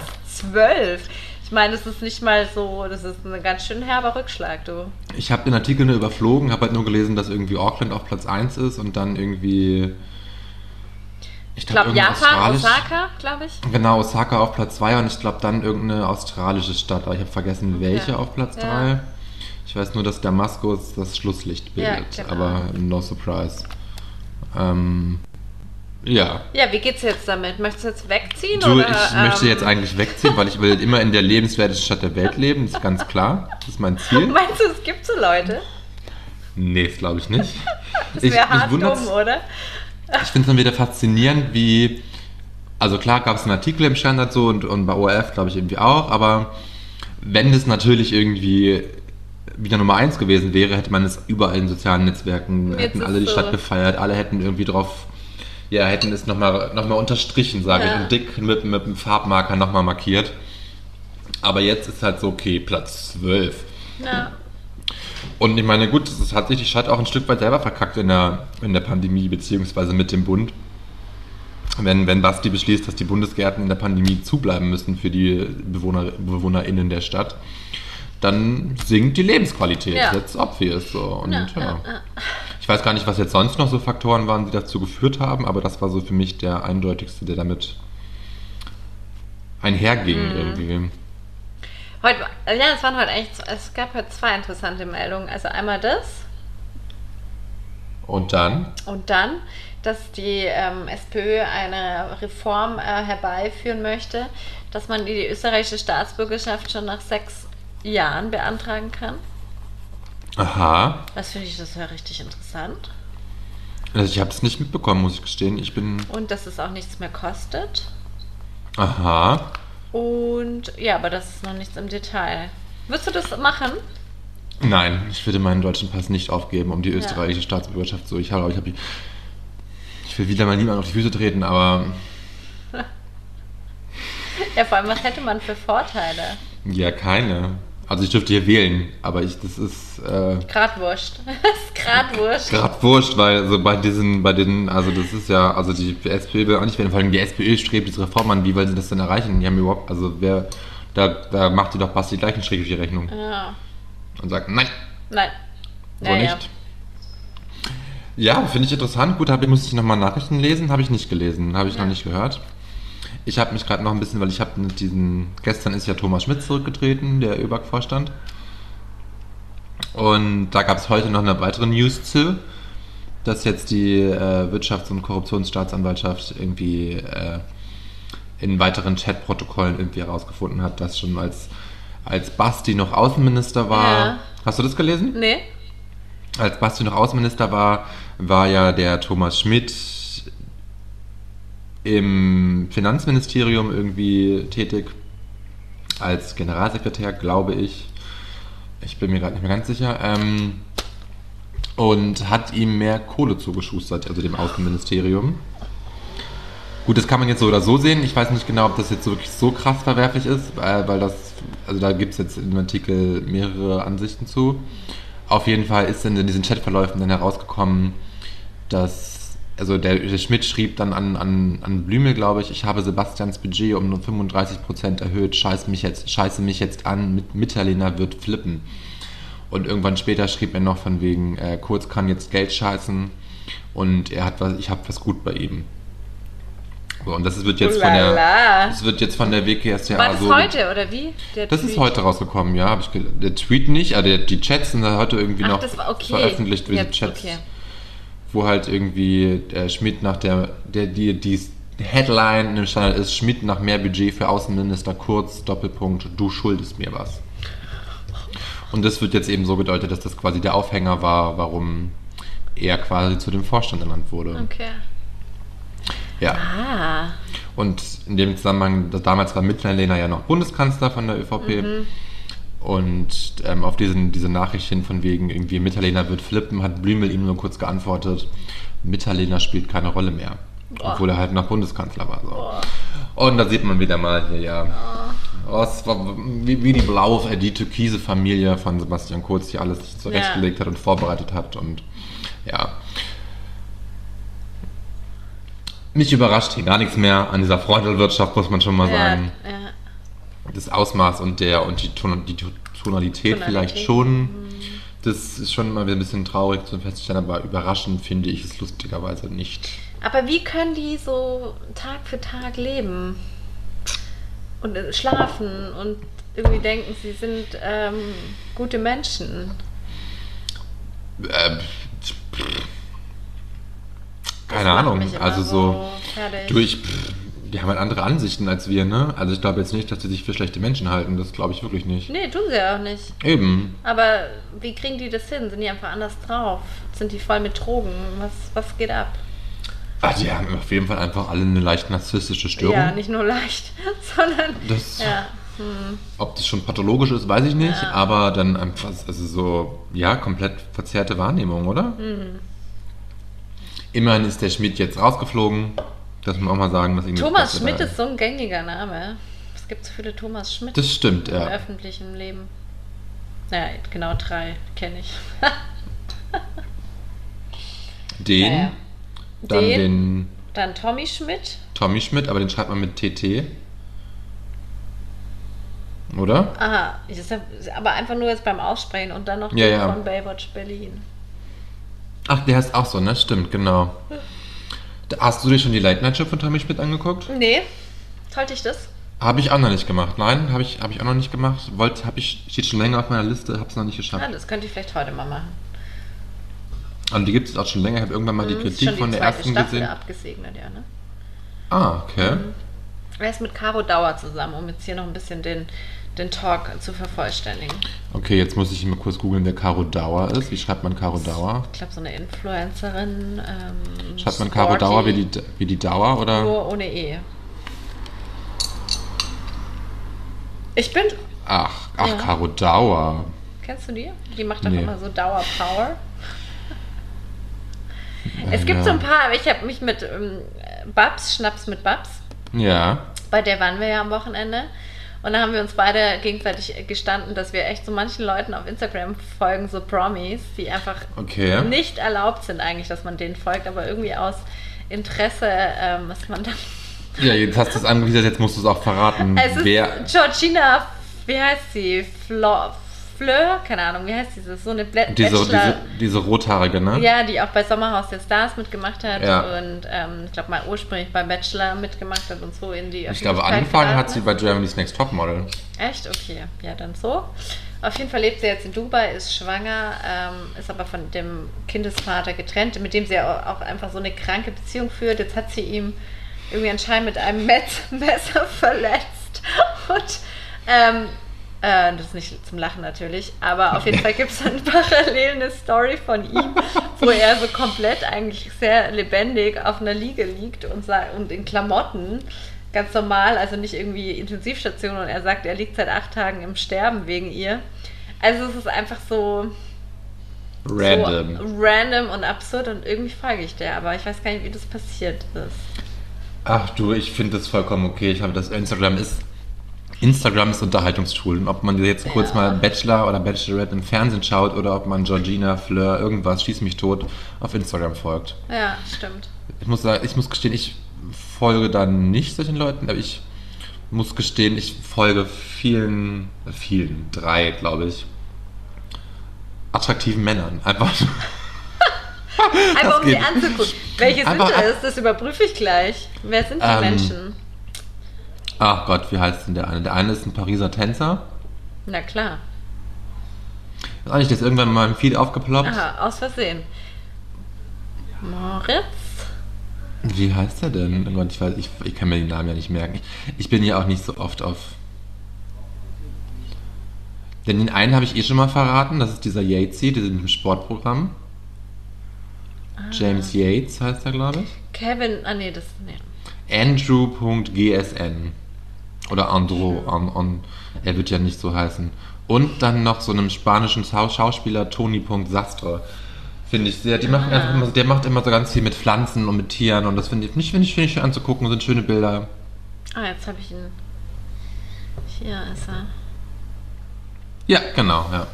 12. Ich meine, das ist nicht mal so, das ist ein ganz schön herber Rückschlag, du. Ich habe den Artikel nur überflogen, habe halt nur gelesen, dass irgendwie Auckland auf Platz 1 ist und dann irgendwie. Ich glaube, irgendein Japan, Osaka, glaube ich. Genau, Osaka auf Platz 2 und ich glaube dann irgendeine australische Stadt, aber ich habe vergessen, welche auf Platz Ja. 3. Ich weiß nur, dass Damaskus das Schlusslicht Ja, bildet, genau. aber no surprise. Ähm, ja. Ja, wie geht's jetzt damit? Möchtest du jetzt wegziehen? Du, oder, ich möchte ähm, jetzt eigentlich wegziehen, weil ich will immer in der lebenswertesten Stadt der Welt leben, das ist ganz klar. Das ist mein Ziel. Meinst du, es gibt so Leute? Nee, das glaube ich nicht. Das Ich- wäre hart dumm, oder? Ich finde es dann wieder faszinierend, wie. Also klar gab es einen Artikel im Standard so und, und bei ORF glaube ich irgendwie auch, aber wenn es natürlich irgendwie wieder Nummer eins gewesen wäre, hätte man es überall in sozialen Netzwerken, Jetzt hätten alle die so. Stadt gefeiert, alle hätten irgendwie drauf, ja, hätten es nochmal noch mal unterstrichen, sage Ja. ich, und dick mit, mit einem Farbmarker nochmal markiert. Aber jetzt ist halt so, okay, Platz 12. Ja. Und ich meine, gut, das hat sich die Stadt auch ein Stück weit selber verkackt in der, in der Pandemie, beziehungsweise mit dem Bund. Wenn, wenn Basti beschließt, dass die Bundesgärten in der Pandemie zubleiben müssen für die Bewohner, BewohnerInnen der Stadt, dann sinkt die Lebensqualität. Ja. Jetzt obvious so. Und ja, Ja, ja, ja. Ich weiß gar nicht, was jetzt sonst noch so Faktoren waren, die dazu geführt haben, aber das war so für mich der eindeutigste, der damit einherging Mhm. irgendwie. Heute, ja, es waren heute eigentlich, es gab heute zwei interessante Meldungen. Also einmal das Und dann, und dann, dass die ähm, SPÖ eine Reform äh, herbeiführen möchte, dass man die österreichische Staatsbürgerschaft schon nach sechs Jahren beantragen kann. Aha, Das finde ich das ja richtig interessant. also ich habe es nicht mitbekommen, muss ich gestehen. Ich bin, Und dass es auch nichts mehr kostet. aha, Und ja, aber das ist noch nichts im Detail. Würdest du das machen? Nein, ich würde meinen deutschen Pass nicht aufgeben, um die österreichische Staatsbürgerschaft so. Ich habe, ich habe, ich will wieder mal niemand auf die Füße treten, aber Ja, vor allem, was hätte man für Vorteile? ja, keine. Also ich dürfte hier wählen, aber ich, das ist äh, ist grad wurscht. gerade wurscht, weil so bei diesen, bei den, also das ist ja, also die SPÖ will auch nicht wählen, vor allem die SPÖ strebt diese Reform an, wie wollen sie das denn erreichen? Die haben überhaupt, also wer, da, da macht die doch fast die gleichen Strich auf die Rechnung Ja. und sagt, nein, Nein. so nicht. Ja, finde ich interessant. Gut, hab, muss ich nochmal Nachrichten lesen. Habe ich nicht gelesen, habe ich Ja. noch nicht gehört. Ich habe mich gerade noch ein bisschen, weil ich habe diesen, gestern ist ja Thomas Schmidt zurückgetreten, der ÖBAG-Vorstand. Und da gab es heute noch eine weitere News zu, dass jetzt die äh, Wirtschafts- und Korruptionsstaatsanwaltschaft irgendwie äh, in weiteren Chatprotokollen irgendwie herausgefunden hat, dass schon als, als Basti noch Außenminister war. Ja. Hast du das gelesen? Nee? als Basti noch Außenminister war, war ja der Thomas Schmidt im Finanzministerium irgendwie tätig als Generalsekretär, glaube ich. Ich bin mir gerade nicht mehr ganz sicher. Ähm, und hat ihm mehr Kohle zugeschustert, also dem Außenministerium. Gut, das kann man jetzt so oder so sehen. Ich weiß nicht genau, ob das jetzt so wirklich so krass verwerflich ist, äh, weil das, also da gibt es jetzt im Artikel mehrere Ansichten zu. Auf jeden Fall ist dann in diesen Chatverläufen dann herausgekommen, dass, also der, der Schmidt schrieb dann an, an, an Blümel, glaube ich, ich habe Sebastians Budget um nur 35% erhöht, scheiß mich jetzt, scheiße mich jetzt an, mit Mitterlehner wird flippen. Und irgendwann später schrieb er noch von wegen, äh, Kurz kann jetzt Geld scheißen und er hat was, ich habe was gut bei ihm. So, und das wird jetzt von der, das wird jetzt von der WKStA War das so heute oder wie? Der das ist Tweet? heute rausgekommen, ja. Ich der Tweet nicht, aber der, die Chats sind heute irgendwie Ach, noch okay. veröffentlicht, diese Jetzt, Chats, okay. Wo halt irgendwie der Schmidt nach der, der die, die Headline im Standard ist, Schmidt nach mehr Budget für Außenminister Kurz, Doppelpunkt, du schuldest mir was. Und das wird jetzt eben so gedeutet, dass das quasi der Aufhänger war, warum er quasi zu dem Vorstand ernannt wurde. Okay. Ja. Ah. Und in dem Zusammenhang, damals war Mitterlehner ja noch Bundeskanzler von der ÖVP. Mhm. Und ähm, auf diesen, diese Nachricht hin von wegen irgendwie Mitterlehner wird flippen, hat Blümel ihm nur kurz geantwortet, Mitterlehner spielt keine Rolle mehr. Boah. Obwohl er halt noch Bundeskanzler war. So. Und da sieht man wieder mal hier, ja. Oh, wie, wie die blaue, die türkise Familie von Sebastian Kurz, die alles zurechtgelegt hat und vorbereitet hat. Und ja. Mich überrascht hier gar nichts mehr an dieser Freundelwirtschaft, muss man schon mal Ja, sagen. ja. Das Ausmaß und der und die, Ton, die Tonalität, Tonalität. vielleicht schon. Das ist schon mal wieder ein bisschen traurig zu feststellen, aber überraschend finde ich es lustigerweise nicht. Aber wie können die so Tag für Tag leben? Und äh, schlafen und irgendwie denken, sie sind ähm, gute Menschen. Äh, Das keine Ahnung. Also so durch. pff, Die haben halt andere Ansichten als wir, ne? Also ich glaube jetzt nicht, dass sie sich für schlechte Menschen halten. Das glaube ich wirklich nicht. Nee, tun sie ja auch nicht. Eben. Aber wie kriegen die das hin? Sind die einfach anders drauf? Sind die voll mit Drogen? Was, was geht ab? Ach, die haben auf jeden Fall einfach alle eine leicht narzisstische Störung. Ja, nicht nur leicht, sondern. Das- ja. Ob das schon pathologisch ist, weiß ich nicht, Ja. aber dann einfach, also so, ja, komplett verzerrte Wahrnehmung, oder? Mhm. Immerhin ist der Schmidt jetzt rausgeflogen. Das muss man auch mal sagen, dass Thomas passiert Schmidt ist so ein gängiger Name. Das Es gibt so viele Thomas Schmidt Das stimmt, im ja. öffentlichen Leben. Naja, genau drei kenne ich. Den, Naja. dann Den. den. Dann Tommy Schmidt. Tommy Schmidt, aber den schreibt man mit TT. Oder? Aha, aber einfach nur jetzt beim Aussprechen und dann noch Ja, den ja. von Baywatch Berlin. Ach, der heißt auch so, ne? Stimmt, genau. Hast du dir schon die Late Night Show von Tommy Schmidt angeguckt? Nee, sollte ich das? Habe ich auch noch nicht gemacht. Nein, habe ich, hab ich auch noch nicht gemacht. Wollte, habe ich, steht schon länger auf meiner Liste, habe es noch nicht geschafft. Ah, das könnte ich vielleicht heute mal machen. Und die gibt es auch schon länger. Ich habe irgendwann mal die Hm, Kritik von der ersten Staffel gesehen. abgesegnet, ja, ne? Ah, okay. Er ist mit Caro Dauer zusammen, um jetzt hier noch ein bisschen den, den Talk zu vervollständigen. Okay, jetzt muss ich mal kurz googeln, wer Caro Dauer ist. Wie schreibt man Caro Dauer? Ich glaube, so eine Influencerin. Ähm, Schreibt man Caro Dauer wie die, wie die Dauer oder? Nur ohne E. Ich bin. Ach, ach, Ja. Caro Dauer. Kennst du die? Die macht doch Nee. immer so Dauer Power. Es gibt ja. so ein paar, aber ich habe mich mit ähm, Babs, Schnaps mit Babs, Ja. bei der waren wir ja am Wochenende. Und da haben wir uns beide gegenseitig gestanden, dass wir echt so manchen Leuten auf Instagram folgen, so Promis, die einfach Okay. nicht erlaubt sind eigentlich, dass man denen folgt, aber irgendwie aus Interesse, ähm, was man dann... Ja, jetzt hast du es angewiesen, jetzt musst du es auch verraten. Es ist wer. Georgina, wie heißt sie? Flo, Fleur? Keine Ahnung, wie heißt diese? So eine Bla Diese, diese, diese rothaarige, ne? Ja, die auch bei Sommerhaus der Stars mitgemacht hat Ja. und ähm, ich glaube mal ursprünglich bei Bachelor mitgemacht hat und so in die Ich glaube, angefangen hat sie bei Germany's Next Topmodel. Echt? Okay, ja, dann so. Auf jeden Fall lebt sie jetzt in Dubai, ist schwanger, ähm, ist aber von dem Kindesvater getrennt, mit dem sie auch einfach so eine kranke Beziehung führt. Jetzt hat sie ihm irgendwie anscheinend mit einem Metz Messer verletzt. Und ähm, äh, das ist nicht zum Lachen natürlich, aber auf jeden Fall gibt es dann parallel eine Story von ihm, wo er so komplett eigentlich sehr lebendig auf einer Liege liegt und, und in Klamotten ganz normal, also nicht irgendwie Intensivstation und er sagt, er liegt seit acht Tagen im Sterben wegen ihr. Also es ist einfach so, Random. so random und absurd und irgendwie frage ich der, aber ich weiß gar nicht, wie das passiert ist. Ach du, ich finde das vollkommen okay. Ich habe das Instagram ist. Instagram ist Unterhaltungstool. Und ob man jetzt kurz Ja. mal Bachelor oder Bachelorette im Fernsehen schaut oder ob man Georgina, Fleur, irgendwas, schieß mich tot, auf Instagram folgt. Ja, stimmt. Ich muss sagen, ich muss gestehen, ich folge da nicht solchen Leuten, aber ich muss gestehen, ich folge vielen, vielen, drei, glaube ich, attraktiven Männern. Einfach. Einfach um sie anzugucken. Welche sind Einfach es? Das überprüfe ich gleich. Wer sind die Ähm, Menschen? Ach Gott, wie heißt denn der eine? Der eine ist ein Pariser Tänzer. Na klar. Ist eigentlich das irgendwann mal im Feed aufgeploppt? Aha, aus Versehen. Moritz? Wie heißt er denn? Oh Gott, ich, weiß, ich, ich kann mir den Namen ja nicht merken. Ich, bin ja auch nicht so oft auf. Denn den einen habe ich eh schon mal verraten, das ist dieser Yatesy, der im Sportprogramm. James Yates heißt er, glaube ich. Kevin, ah nee, das, nee. Andrew.gsn. Oder Andro, an, an, er wird ja nicht so heißen. Und dann noch so einem spanischen Schau- Schauspieler Toni.sastre. Finde ich sehr. Die machen Ah. einfach immer, der macht immer so ganz viel mit Pflanzen und mit Tieren und das finde ich, finde ich, finde ich schön anzugucken, sind schöne Bilder. Ah, jetzt habe ich ihn. Hier ist er. Ja, genau, ja.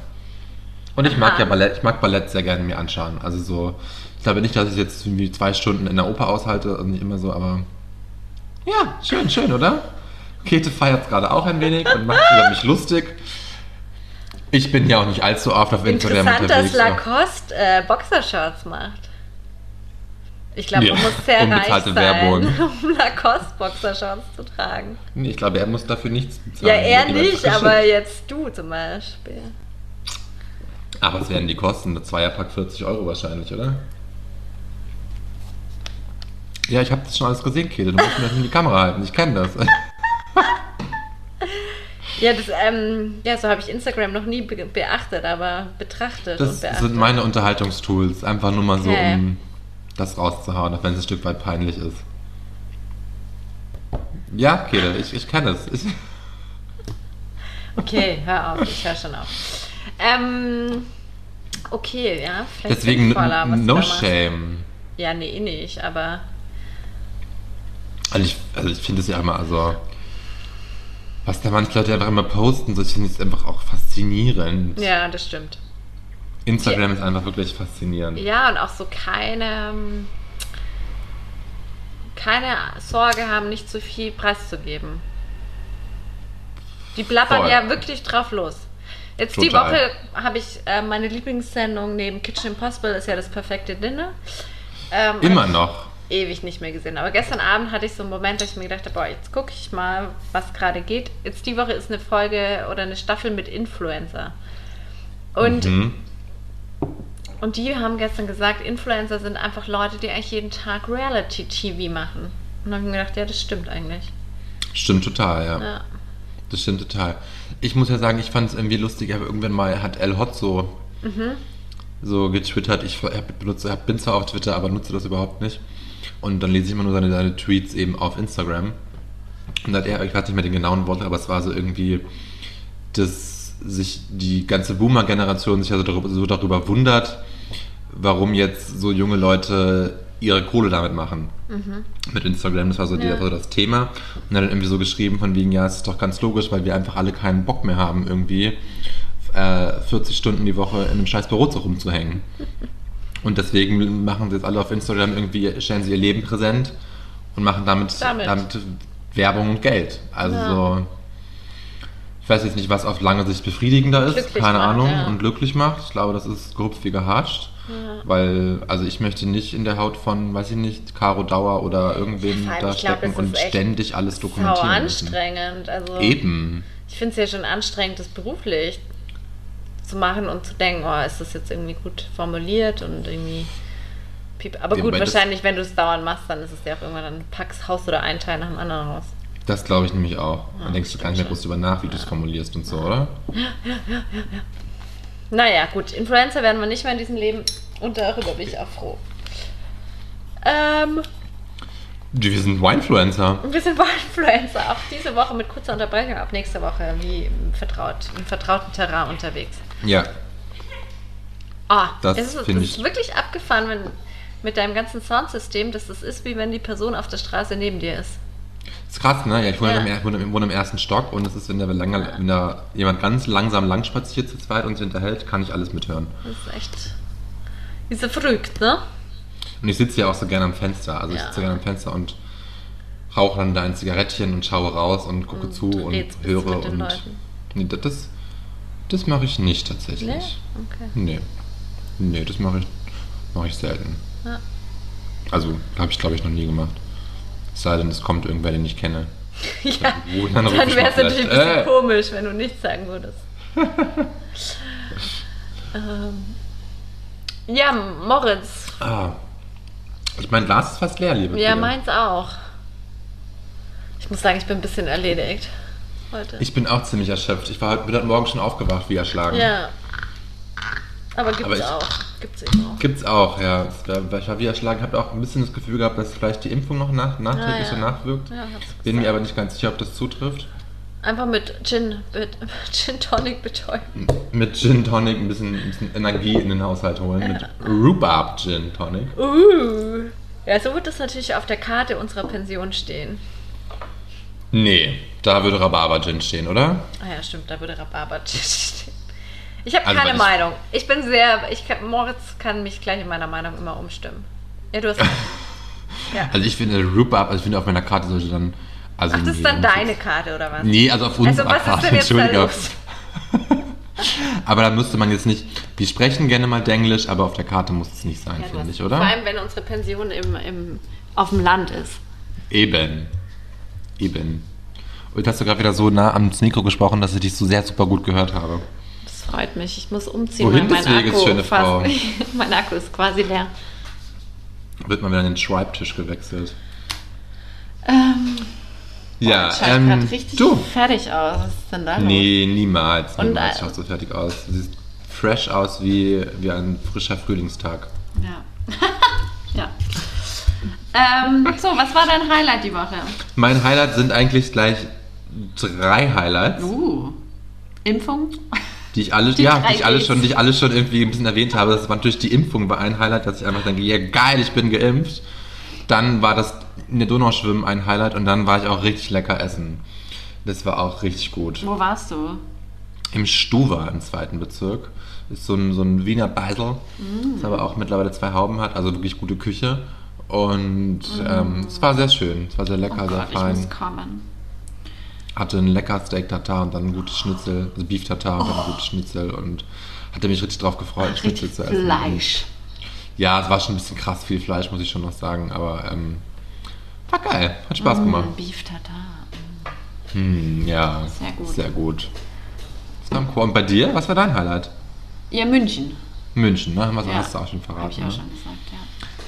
Und ich mag Aha. ja Ballett, ich mag Ballett sehr gerne mir anschauen. Also so, ich glaube nicht, dass ich jetzt irgendwie zwei Stunden in der Oper aushalte und nicht immer so, aber ja, schön, schön, oder? Käthe feiert es gerade auch ein wenig und macht über mich lustig. Ich bin ja auch nicht allzu oft auf Instagram Interessant, dass unterwegs. auch. Lacoste äh, Boxershorts macht. Ich glaube, Ja, man muss sehr reich sein, Werbung. um Lacoste Boxershorts zu tragen. Nee, Ich glaube, er muss dafür nichts bezahlen. Ja, er nicht, aber jetzt du zum Beispiel. Aber was werden die kosten? Der Zweierpack 40 Euro wahrscheinlich, oder? Ja, ich habe das schon alles gesehen, Käthe. Du musst mir das in die Kamera halten. Ich kenne das. Ja, das, ähm, ja, so habe ich Instagram noch nie be beachtet, aber betrachtet Das sind meine Unterhaltungstools. Einfach nur mal so, Okay. um das rauszuhauen, auch wenn es ein Stück weit peinlich ist. Ja, Käthe, ich, ich kenne es. Ich, Okay, hör auf, ich höre schon auf. Ähm, okay, ja, vielleicht deswegen du no shame. Ja, nee, eh nicht, aber Also ich, also ich finde es ja immer, also Was da manche Leute einfach immer posten, so ich finde es einfach auch faszinierend. Ja, das stimmt. Instagram ist einfach wirklich faszinierend. Ja, und auch so keine, ähm, keine Sorge haben, nicht zu viel preiszugeben. Die blabbern Voll. ja wirklich drauf los. Jetzt die Total. Woche habe ich äh, meine Lieblingssendung neben Kitchen Impossible ist ja das perfekte Dinner. Ähm, Immer noch. Ewig nicht mehr gesehen. Aber gestern Abend hatte ich so einen Moment, dass ich mir gedacht habe, boah, jetzt gucke ich mal, was gerade geht. Jetzt die Woche ist eine Folge oder eine Staffel mit Influencer. Und Mhm. und die haben gestern gesagt, Influencer sind einfach Leute, die eigentlich jeden Tag Reality-TV machen. Und dann habe ich mir gedacht, ja, das stimmt eigentlich. Stimmt total, ja. Ja. Das stimmt total. Ich muss ja sagen, ich fand es irgendwie lustig, aber irgendwann mal hat El Hot so, so getwittert. Ich hab, benutze, hab, bin zwar auf Twitter, aber nutze das überhaupt nicht. Und dann lese ich immer nur seine, seine Tweets eben auf Instagram. Und da hat er, ich weiß nicht mehr den genauen Worte, aber es war so irgendwie, dass sich die ganze Boomer-Generation sich also darüber, so darüber wundert, warum jetzt so junge Leute ihre Kohle damit machen. Mit Instagram, das war so, die, Ja. so das Thema. Und er hat dann irgendwie so geschrieben von wegen, ja, es ist doch ganz logisch, weil wir einfach alle keinen Bock mehr haben, irgendwie äh, 40 Stunden die Woche in einem scheiß Büro zu rumzuhängen. Und deswegen machen sie jetzt alle auf Instagram irgendwie, stellen sie ihr Leben präsent und machen damit, Damit. damit. Werbung und Geld. Also Ja. so, ich weiß jetzt nicht, was auf lange Sicht befriedigender ist, Glücklich keine macht, Ahnung, ja. und glücklich macht. Ich glaube, das ist grob wie gehatscht. Weil, also ich möchte nicht in der Haut von, weiß ich nicht, Caro Dauer oder irgendwem da glaub, stecken das ist und ständig alles dokumentieren müssen. anstrengend. Also Eben. ich finde es ja schon anstrengend, das beruflich zu machen und zu denken, oh, ist das jetzt irgendwie gut formuliert und irgendwie. piep- Aber Ja, gut, wahrscheinlich, wenn du es dauernd machst, dann ist es ja auch irgendwann, dann packst haust da einen Teil nach dem anderen raus. Das glaube ich nämlich auch. Ja, Dann denkst du gar nicht mehr groß drüber nach, wie du es formulierst und so, oder? Naja, gut, Influencer werden wir nicht mehr in diesem Leben und darüber bin ich auch froh. Ähm, Wir sind Winefluencer. wir sind bei Influencer auch diese Woche mit kurzer Unterbrechung, ab nächste Woche wie vertraut, im vertrauten Terrain unterwegs. Ja. Ah, Das es ist, das ist ich- wirklich abgefahren, wenn mit deinem ganzen Soundsystem, dass das ist, wie wenn die Person auf der Straße neben dir ist. ist krass, ne? Ja, ich wohne, Ja. Im, wohne, im- wohne im ersten Stock und es ist, wenn da, lange, wenn da jemand ganz langsam lang spaziert zu zweit und sich unterhält, kann ich alles mithören. Das ist echt. Ist so verrückt, ne? Und ich sitze ja auch so gerne am Fenster. Also ich Ja. sitze gerne am Fenster und rauche dann da ein Zigarettchen und schaue raus und gucke zu und ein bisschen höre und. Leuten. Nee, das- das, mache ich nicht tatsächlich. Ne? Okay. Nee. Nee, das mache ich, mache ich selten. Ja. Also, habe ich glaube ich noch nie gemacht. Es sei denn, es kommt irgendwer, den ich kenne. Ja, dann dann wäre es natürlich ein bisschen äh. komisch, wenn du nichts sagen würdest. ähm, ja, Moritz. Ah. Ich mein Glas ist fast leer, liebe Ja, Frieda. meins auch. Ich muss sagen, ich bin ein bisschen erledigt heute. Ich bin auch ziemlich erschöpft. Ich war heute, bin heute Morgen schon aufgewacht, wie erschlagen. ja. Aber gibt's Aber ich- auch. Gibt's eben auch. Gibt's auch, ja. Ich war wie erschlagen, habe auch ein bisschen das Gefühl gehabt, dass vielleicht die Impfung noch nach, nachträglich Ah, ja. so nachwirkt. Ja, Bin mir aber nicht ganz sicher, ob das zutrifft. Einfach mit Gin, mit Gin Tonic betäuben. Mit Gin Tonic ein bisschen, ein bisschen Energie in den Haushalt holen. Mit Rhubarb Gin Tonic. Uh. Ja, so wird das natürlich auf der Karte unserer Pension stehen. Nee, da würde Rhabarber Gin stehen, oder? Ah ja, stimmt, da würde Rhabarber stehen. Ich habe Also, keine Meinung. Ich bin sehr, ich kann, Moritz kann mich gleich in meiner Meinung immer umstimmen. Ja, du hast. ja. Also ich finde Rhubarb, also ich finde auf meiner Karte sollte dann. Also Ach, das ist dann deine Karte oder was? Nee, also auf Also unserer ist Karte, los? Aber da müsste man jetzt nicht. Wir sprechen gerne mal Denglisch, aber auf der Karte muss es nicht sein, Ja, finde ich, oder? Vor allem, wenn unsere Pension im, im, auf dem Land ist. Eben. Eben. Und hast du gerade wieder so nah am Mikro gesprochen, dass ich dich so sehr super gut gehört habe. Das freut mich. Ich muss umziehen, Wohin mein Weges, Akku schöne Frau? mein Akku ist quasi leer. Wird mal wieder an den Schreibtisch gewechselt. Ähm, Ja, ich schaue ähm, gerade richtig du. fertig aus. Was ist denn da los? Nee, niemals. Und, niemals äh, schaust du fertig aus. Du siehst fresh aus wie, wie ein frischer Frühlingstag. Ja. ja. Ähm, so, was war dein Highlight die Woche? Mein Highlight sind eigentlich gleich drei Highlights, Uh, Impfung? die ich alle, die ja, die ich alle schon, die ich alle schon irgendwie ein bisschen erwähnt habe. Das war natürlich die Impfung war ein Highlight, dass ich einfach denke, ja geil, ich bin geimpft. Dann war das in der Donau schwimmen ein Highlight und dann war ich auch richtig lecker essen. Das war auch richtig gut. Wo warst du? Im Stuwa im zweiten Bezirk. Ist so ein, so ein Wiener Beisel, das aber auch mittlerweile zwei Hauben hat, also wirklich gute Küche. Und ähm, es war sehr schön, es war sehr lecker, oh sehr Gott, ich fein. muss kommen. Hatte ein lecker Steak Tartar und dann ein gutes Schnitzel, also Beef Tartar und dann ein gutes Schnitzel und hatte mich richtig drauf gefreut, ein Schnitzel zu essen. Fleisch. Ja, es war schon ein bisschen krass viel Fleisch, muss ich schon noch sagen, aber ähm, war geil, hat Spaß gemacht. Mm, Beef Tartar. Hm, ja, Sehr gut. Sehr gut. Und bei dir, was war dein Highlight? Ja, München. München, ne? Was Ja. hast du auch schon verraten? ich auch ne? schon gesagt, ja.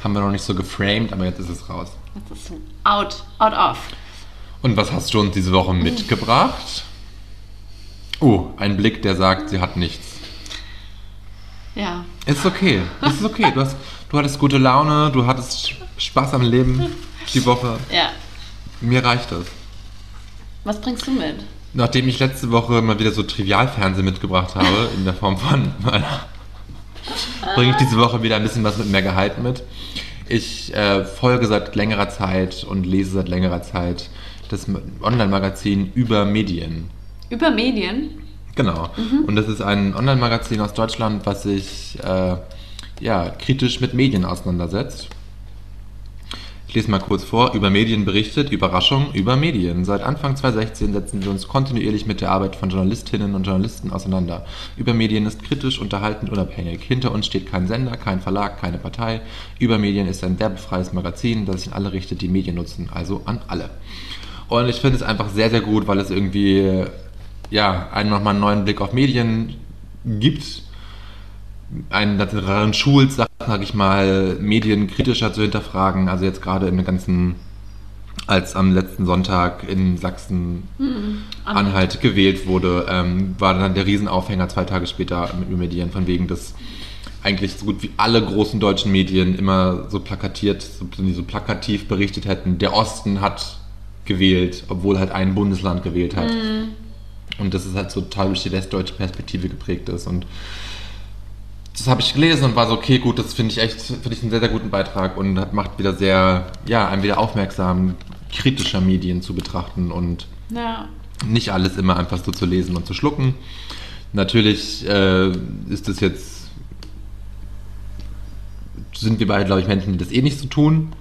Haben wir noch nicht so geframed, aber jetzt ist es raus. Das ist out, out of. Und was hast du uns diese Woche mitgebracht? Oh, ein Blick, der sagt, sie hat nichts. Ja. Ist okay, ist okay. Du, hast, du hattest gute Laune, du hattest Spaß am Leben die Woche. Ja. Mir reicht das. Was bringst du mit? Nachdem ich letzte Woche mal wieder so Trivialfernsehen mitgebracht habe, in der Form von meiner, bringe ich diese Woche wieder ein bisschen was mit mehr Gehalt mit. Ich äh, folge seit längerer Zeit und lese seit längerer Zeit das Online-Magazin über Medien. Über Medien? Genau. Und das ist ein Online-Magazin aus Deutschland, was sich äh, ja, kritisch mit Medien auseinandersetzt. Lese mal kurz vor. Über Medien berichtet, Überraschung über Medien. Seit Anfang 2016 setzen wir uns kontinuierlich mit der Arbeit von Journalistinnen und Journalisten auseinander. Über Medien ist kritisch, unterhaltend, unabhängig. Hinter uns steht kein Sender, kein Verlag, keine Partei. Über Medien ist ein werbefreies Magazin, das sich an alle richtet, die Medien nutzen, also an alle. Und ich finde es einfach sehr, sehr gut, weil es irgendwie ja, einen nochmal einen neuen Blick auf Medien gibt. Einen daran schult, sag ich mal, Medien kritischer zu hinterfragen. Also jetzt gerade im ganzen, als am letzten Sonntag in Sachsen Anhalt gewählt wurde, ähm, war dann der Riesenaufhänger zwei Tage später mit den Medien, von wegen, dass eigentlich so gut wie alle großen deutschen Medien immer so plakatiert, so, so plakativ berichtet hätten, der Osten hat gewählt, obwohl halt ein Bundesland gewählt hat. Und das ist halt so total durch die westdeutsche Perspektive geprägt ist. Und das habe ich gelesen und war so, okay, gut, das finde ich echt, finde ich einen sehr, sehr guten Beitrag und hat, macht wieder sehr, ja, einen wieder aufmerksam, kritischer Medien zu betrachten und Ja. nicht alles immer einfach so zu lesen und zu schlucken. Natürlich äh, ist es jetzt, sind wir beide, glaube ich, Menschen, die das eh nicht so tun.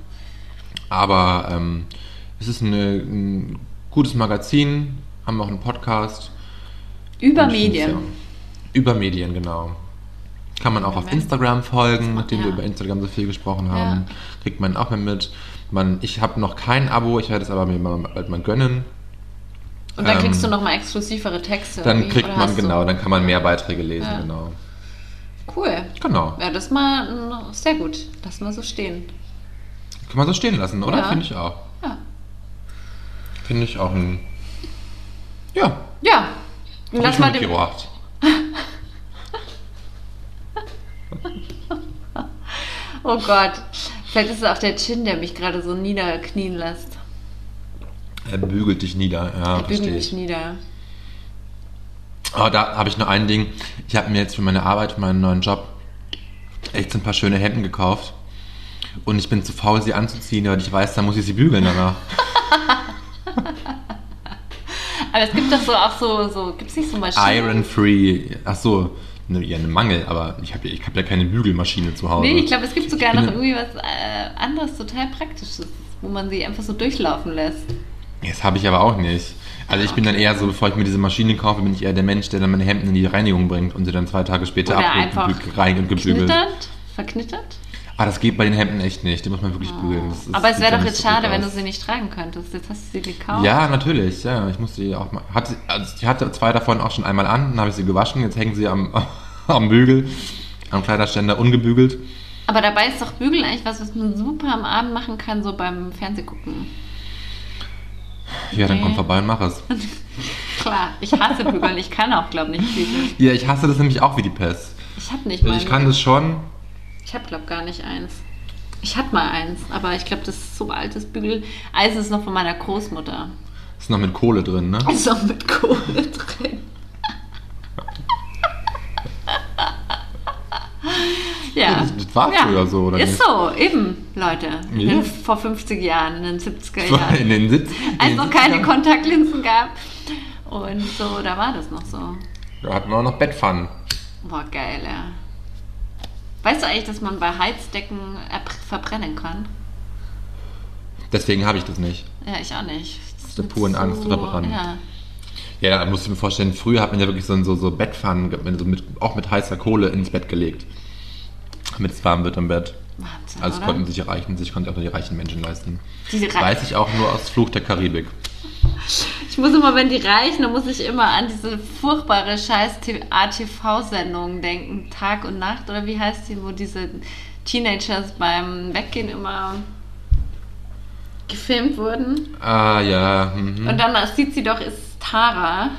Aber ähm, es ist eine, ein gutes Magazin, haben auch einen Podcast. Über Medien. ja, Über Medien, genau. Kann man auch auf. Instagram folgen, nachdem macht- wir ja. über Instagram so viel gesprochen haben. Ja. Kriegt man auch mehr mit. Man, ich habe noch kein Abo, ich werde es aber mir mal, bald mal gönnen. Und dann Ähm, kriegst du nochmal exklusivere Texte. Dann kriegt man, genau, dann kann man mehr Beiträge lesen, Ja. genau. Cool. Genau. Ja, das mal sehr gut. Lass mal so stehen. Kann man so stehen lassen, oder? Ja. Finde ich auch. Ja. Finde ich auch ein. Ja, Ja. Lass ich mal dem, mitgebracht. Oh Gott. Vielleicht ist es auch der Chin, der mich gerade so niederknien lässt. Er bügelt dich nieder, ja, Er bügelt verstehe mich ich. nieder. Aber da habe ich nur ein Ding. Ich habe mir jetzt für meine Arbeit, für meinen neuen Job, echt so ein paar schöne Hemden gekauft. Und ich bin zu faul, sie anzuziehen, weil ich weiß, dann muss ich sie bügeln danach. Aber es gibt doch so auch so, so gibt es nicht so Maschinen? Iron Free. Ach so, ne, ja, eine Mangel, aber ich habe ich hab ja keine Bügelmaschine zu Hause. Nee, ich glaube, es gibt sogar noch irgendwie was äh, anderes, total praktisches, wo man sie einfach so durchlaufen lässt. Das habe ich aber auch nicht. Also ich bin dann eher so, bevor ich mir diese Maschine kaufe, bin ich eher der Mensch, der dann meine Hemden in die Reinigung bringt und sie dann zwei Tage später Oder abholt, einfach gebü- rein und gebügelt. Knittert? Verknittert? Ah, das geht bei den Hemden echt nicht. Die muss man wirklich bügeln. Das ist- Aber es wäre dann doch jetzt so schade, wenn du sie nicht tragen könntest. Jetzt hast du sie gekauft. Ja, natürlich, ja. Ich musste die auch mal. Hat, sie- also ich hatte zwei davon auch schon einmal an, dann habe ich sie gewaschen. Jetzt hängen sie am, am Bügel, am Kleiderständer ungebügelt. Aber dabei ist doch Bügeln eigentlich was, was man super am Abend machen kann, so beim Fernsehgucken. Ja, dann Nee. komm vorbei und mach es. Klar, ich hasse Bügeln. Ich kann auch, glaube ich, nicht bügeln. Ja, ich hasse das nämlich auch wie die Pest. Ich habe nicht mal. Ich kann das schon. Ich habe, glaube gar nicht eins. Ich hatte mal eins, aber ich glaube, das ist so altes Bügel. Eins ist noch von meiner Großmutter. Ist noch mit Kohle drin, ne? Ist auch mit Kohle drin. Ja. Das, das war ja. früher so, oder Ist nicht? so, eben, Leute. Ja. vor 50 Jahren, in den 70er Das war Jahren. in den Sitz. als in noch keine 70ern. Kontaktlinsen gab. Und so, da war das noch so. Da hatten wir auch noch Bettpfannen. Boah, geil, ja. Weißt du eigentlich, dass man bei Heizdecken erbr- verbrennen kann? Deswegen habe ich das nicht. Ja, ich auch nicht. Das Aus der ist puren so- Angst oder Brand. Ja. Ja, da musst du mir vorstellen, früher hat man ja wirklich so, so, so Bettpfannen, so mit, auch mit heißer Kohle ins Bett gelegt. Damit es warm wird im Bett. Wahnsinn, Also oder? konnten sich reichen, sich konnten auch nur die reichen Menschen leisten. Diese Rei- Weiß ich auch nur aus Fluch der Karibik. Ich muss immer, wenn die reichen, dann muss ich immer an diese furchtbare scheiß ATV-Sendung denken. Tag und Nacht, oder wie heißt die, wo diese Teenagers beim Weggehen immer gefilmt wurden. Ah ja, mhm. Und dann sieht sie doch, ist Tara.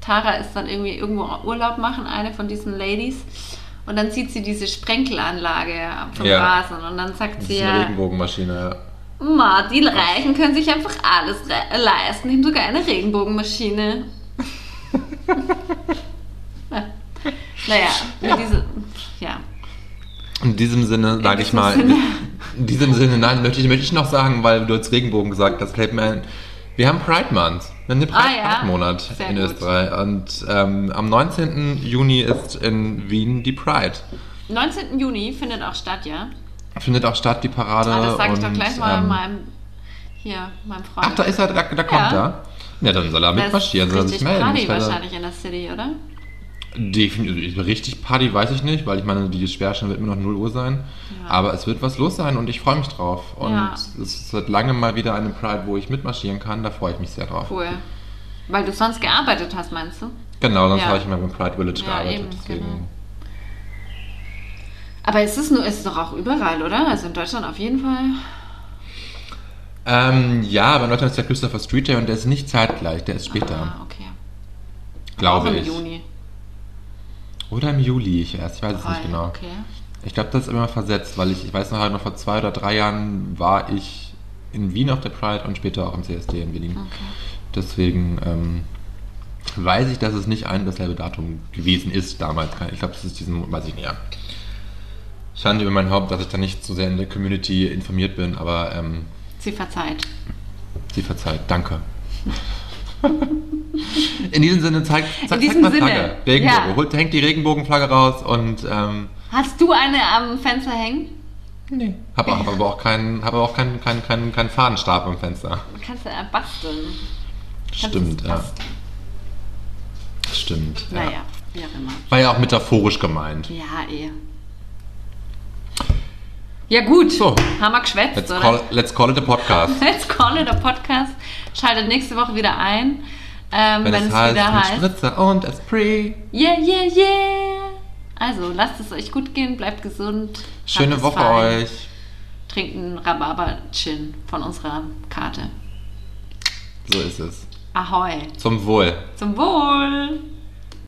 Tara ist dann irgendwie irgendwo Urlaub machen, eine von diesen Ladies. Und dann sieht sie diese Sprenkelanlage vom Ja. Rasen. Und dann sagt das sie ist eine ja, Regenbogenmaschine. ja. Ma, die Reichen können sich einfach alles leisten, nehmen sogar eine Regenbogenmaschine. Ja. naja, mit diese, ja. In diesem Sinne, sage ich mal, Sinne. in diesem Sinne, nein, möchte ich, möchte ich noch sagen, weil du jetzt Regenbogen gesagt hast, fällt mir ein, wir haben Pride Month. Wir haben den Ah, Pride ja. Monat Sehr in gut. Österreich. Und ähm, am 19. Juni ist in Wien die Pride. 19. Juni findet auch statt, ja? Findet auch statt, die Parade. Ah, das sage ich doch gleich mal ähm, meinem, hier, meinem Freund. Ach, da ist er, da, da kommt Ja. er. Ja, dann soll er ist mitmarschieren, soll er sich melden. Party wahrscheinlich in der City, oder? Definitiv, richtig Party weiß ich nicht, weil ich meine, die Sperrstunde wird immer noch 0 Uhr sein. Ja. Aber es wird was los sein und ich freue mich drauf. Und Ja. es wird lange mal wieder eine Pride, wo ich mitmarschieren kann. Da freue ich mich sehr drauf. Cool. Weil du sonst gearbeitet hast, meinst du? Genau, sonst Ja. habe ich immer beim Pride Village gearbeitet. eben, deswegen. genau. Aber ist es nur, ist es doch auch überall, oder? Also in Deutschland auf jeden Fall. Ähm, ja, aber in Deutschland ist der Christopher Street Day und der ist nicht zeitgleich, der ist später, Ah, okay. glaube auch im ich. Juni. Oder im Juli, ich weiß, ich weiß es Ah, nicht genau. Okay. Ich glaube, das ist immer versetzt, weil ich, ich weiß noch halt noch vor zwei oder drei Jahren war ich in Wien auf der Pride und später auch im CSD in Berlin. Okay. Deswegen ähm, weiß ich, dass es nicht ein dasselbe Datum gewesen ist damals. Ich glaube, das ist diesen, weiß ich nicht, ja. Schande über mein Haupt, dass ich da nicht so sehr in der Community informiert bin, aber ähm, Sie verzeiht. sie verzeiht. Danke. in diesem Sinne, zeigt zeig, zeig mal Sinne, Flagge. Regenbogen. ja. Holt, hängt die Regenbogenflagge raus und ähm, Hast du eine am Fenster hängen? nee. Hab, hab aber auch keinen, hab aber auch keinen, keinen, keinen, keinen Fadenstab im Fenster. Kannst du ja basteln. Stimmt, ja. basteln. Stimmt. Ja. Naja, wie auch immer. War ja auch metaphorisch gemeint. Ja, eh. Ja gut, So. haben wir geschwätzt, Let's oder? call, let's call it a podcast. Let's call it a podcast. Schaltet nächste Woche wieder ein, ähm, wenn, Wenn, es es heißt, wieder heißt. Spritzer und Esprit. Yeah, yeah, yeah. Also, lasst es euch gut gehen, bleibt gesund. Schöne Woche fein. euch. Trinkt einen Rhabarber-Gin von unserer Karte. So ist es. Ahoi. Zum Wohl. Zum Wohl.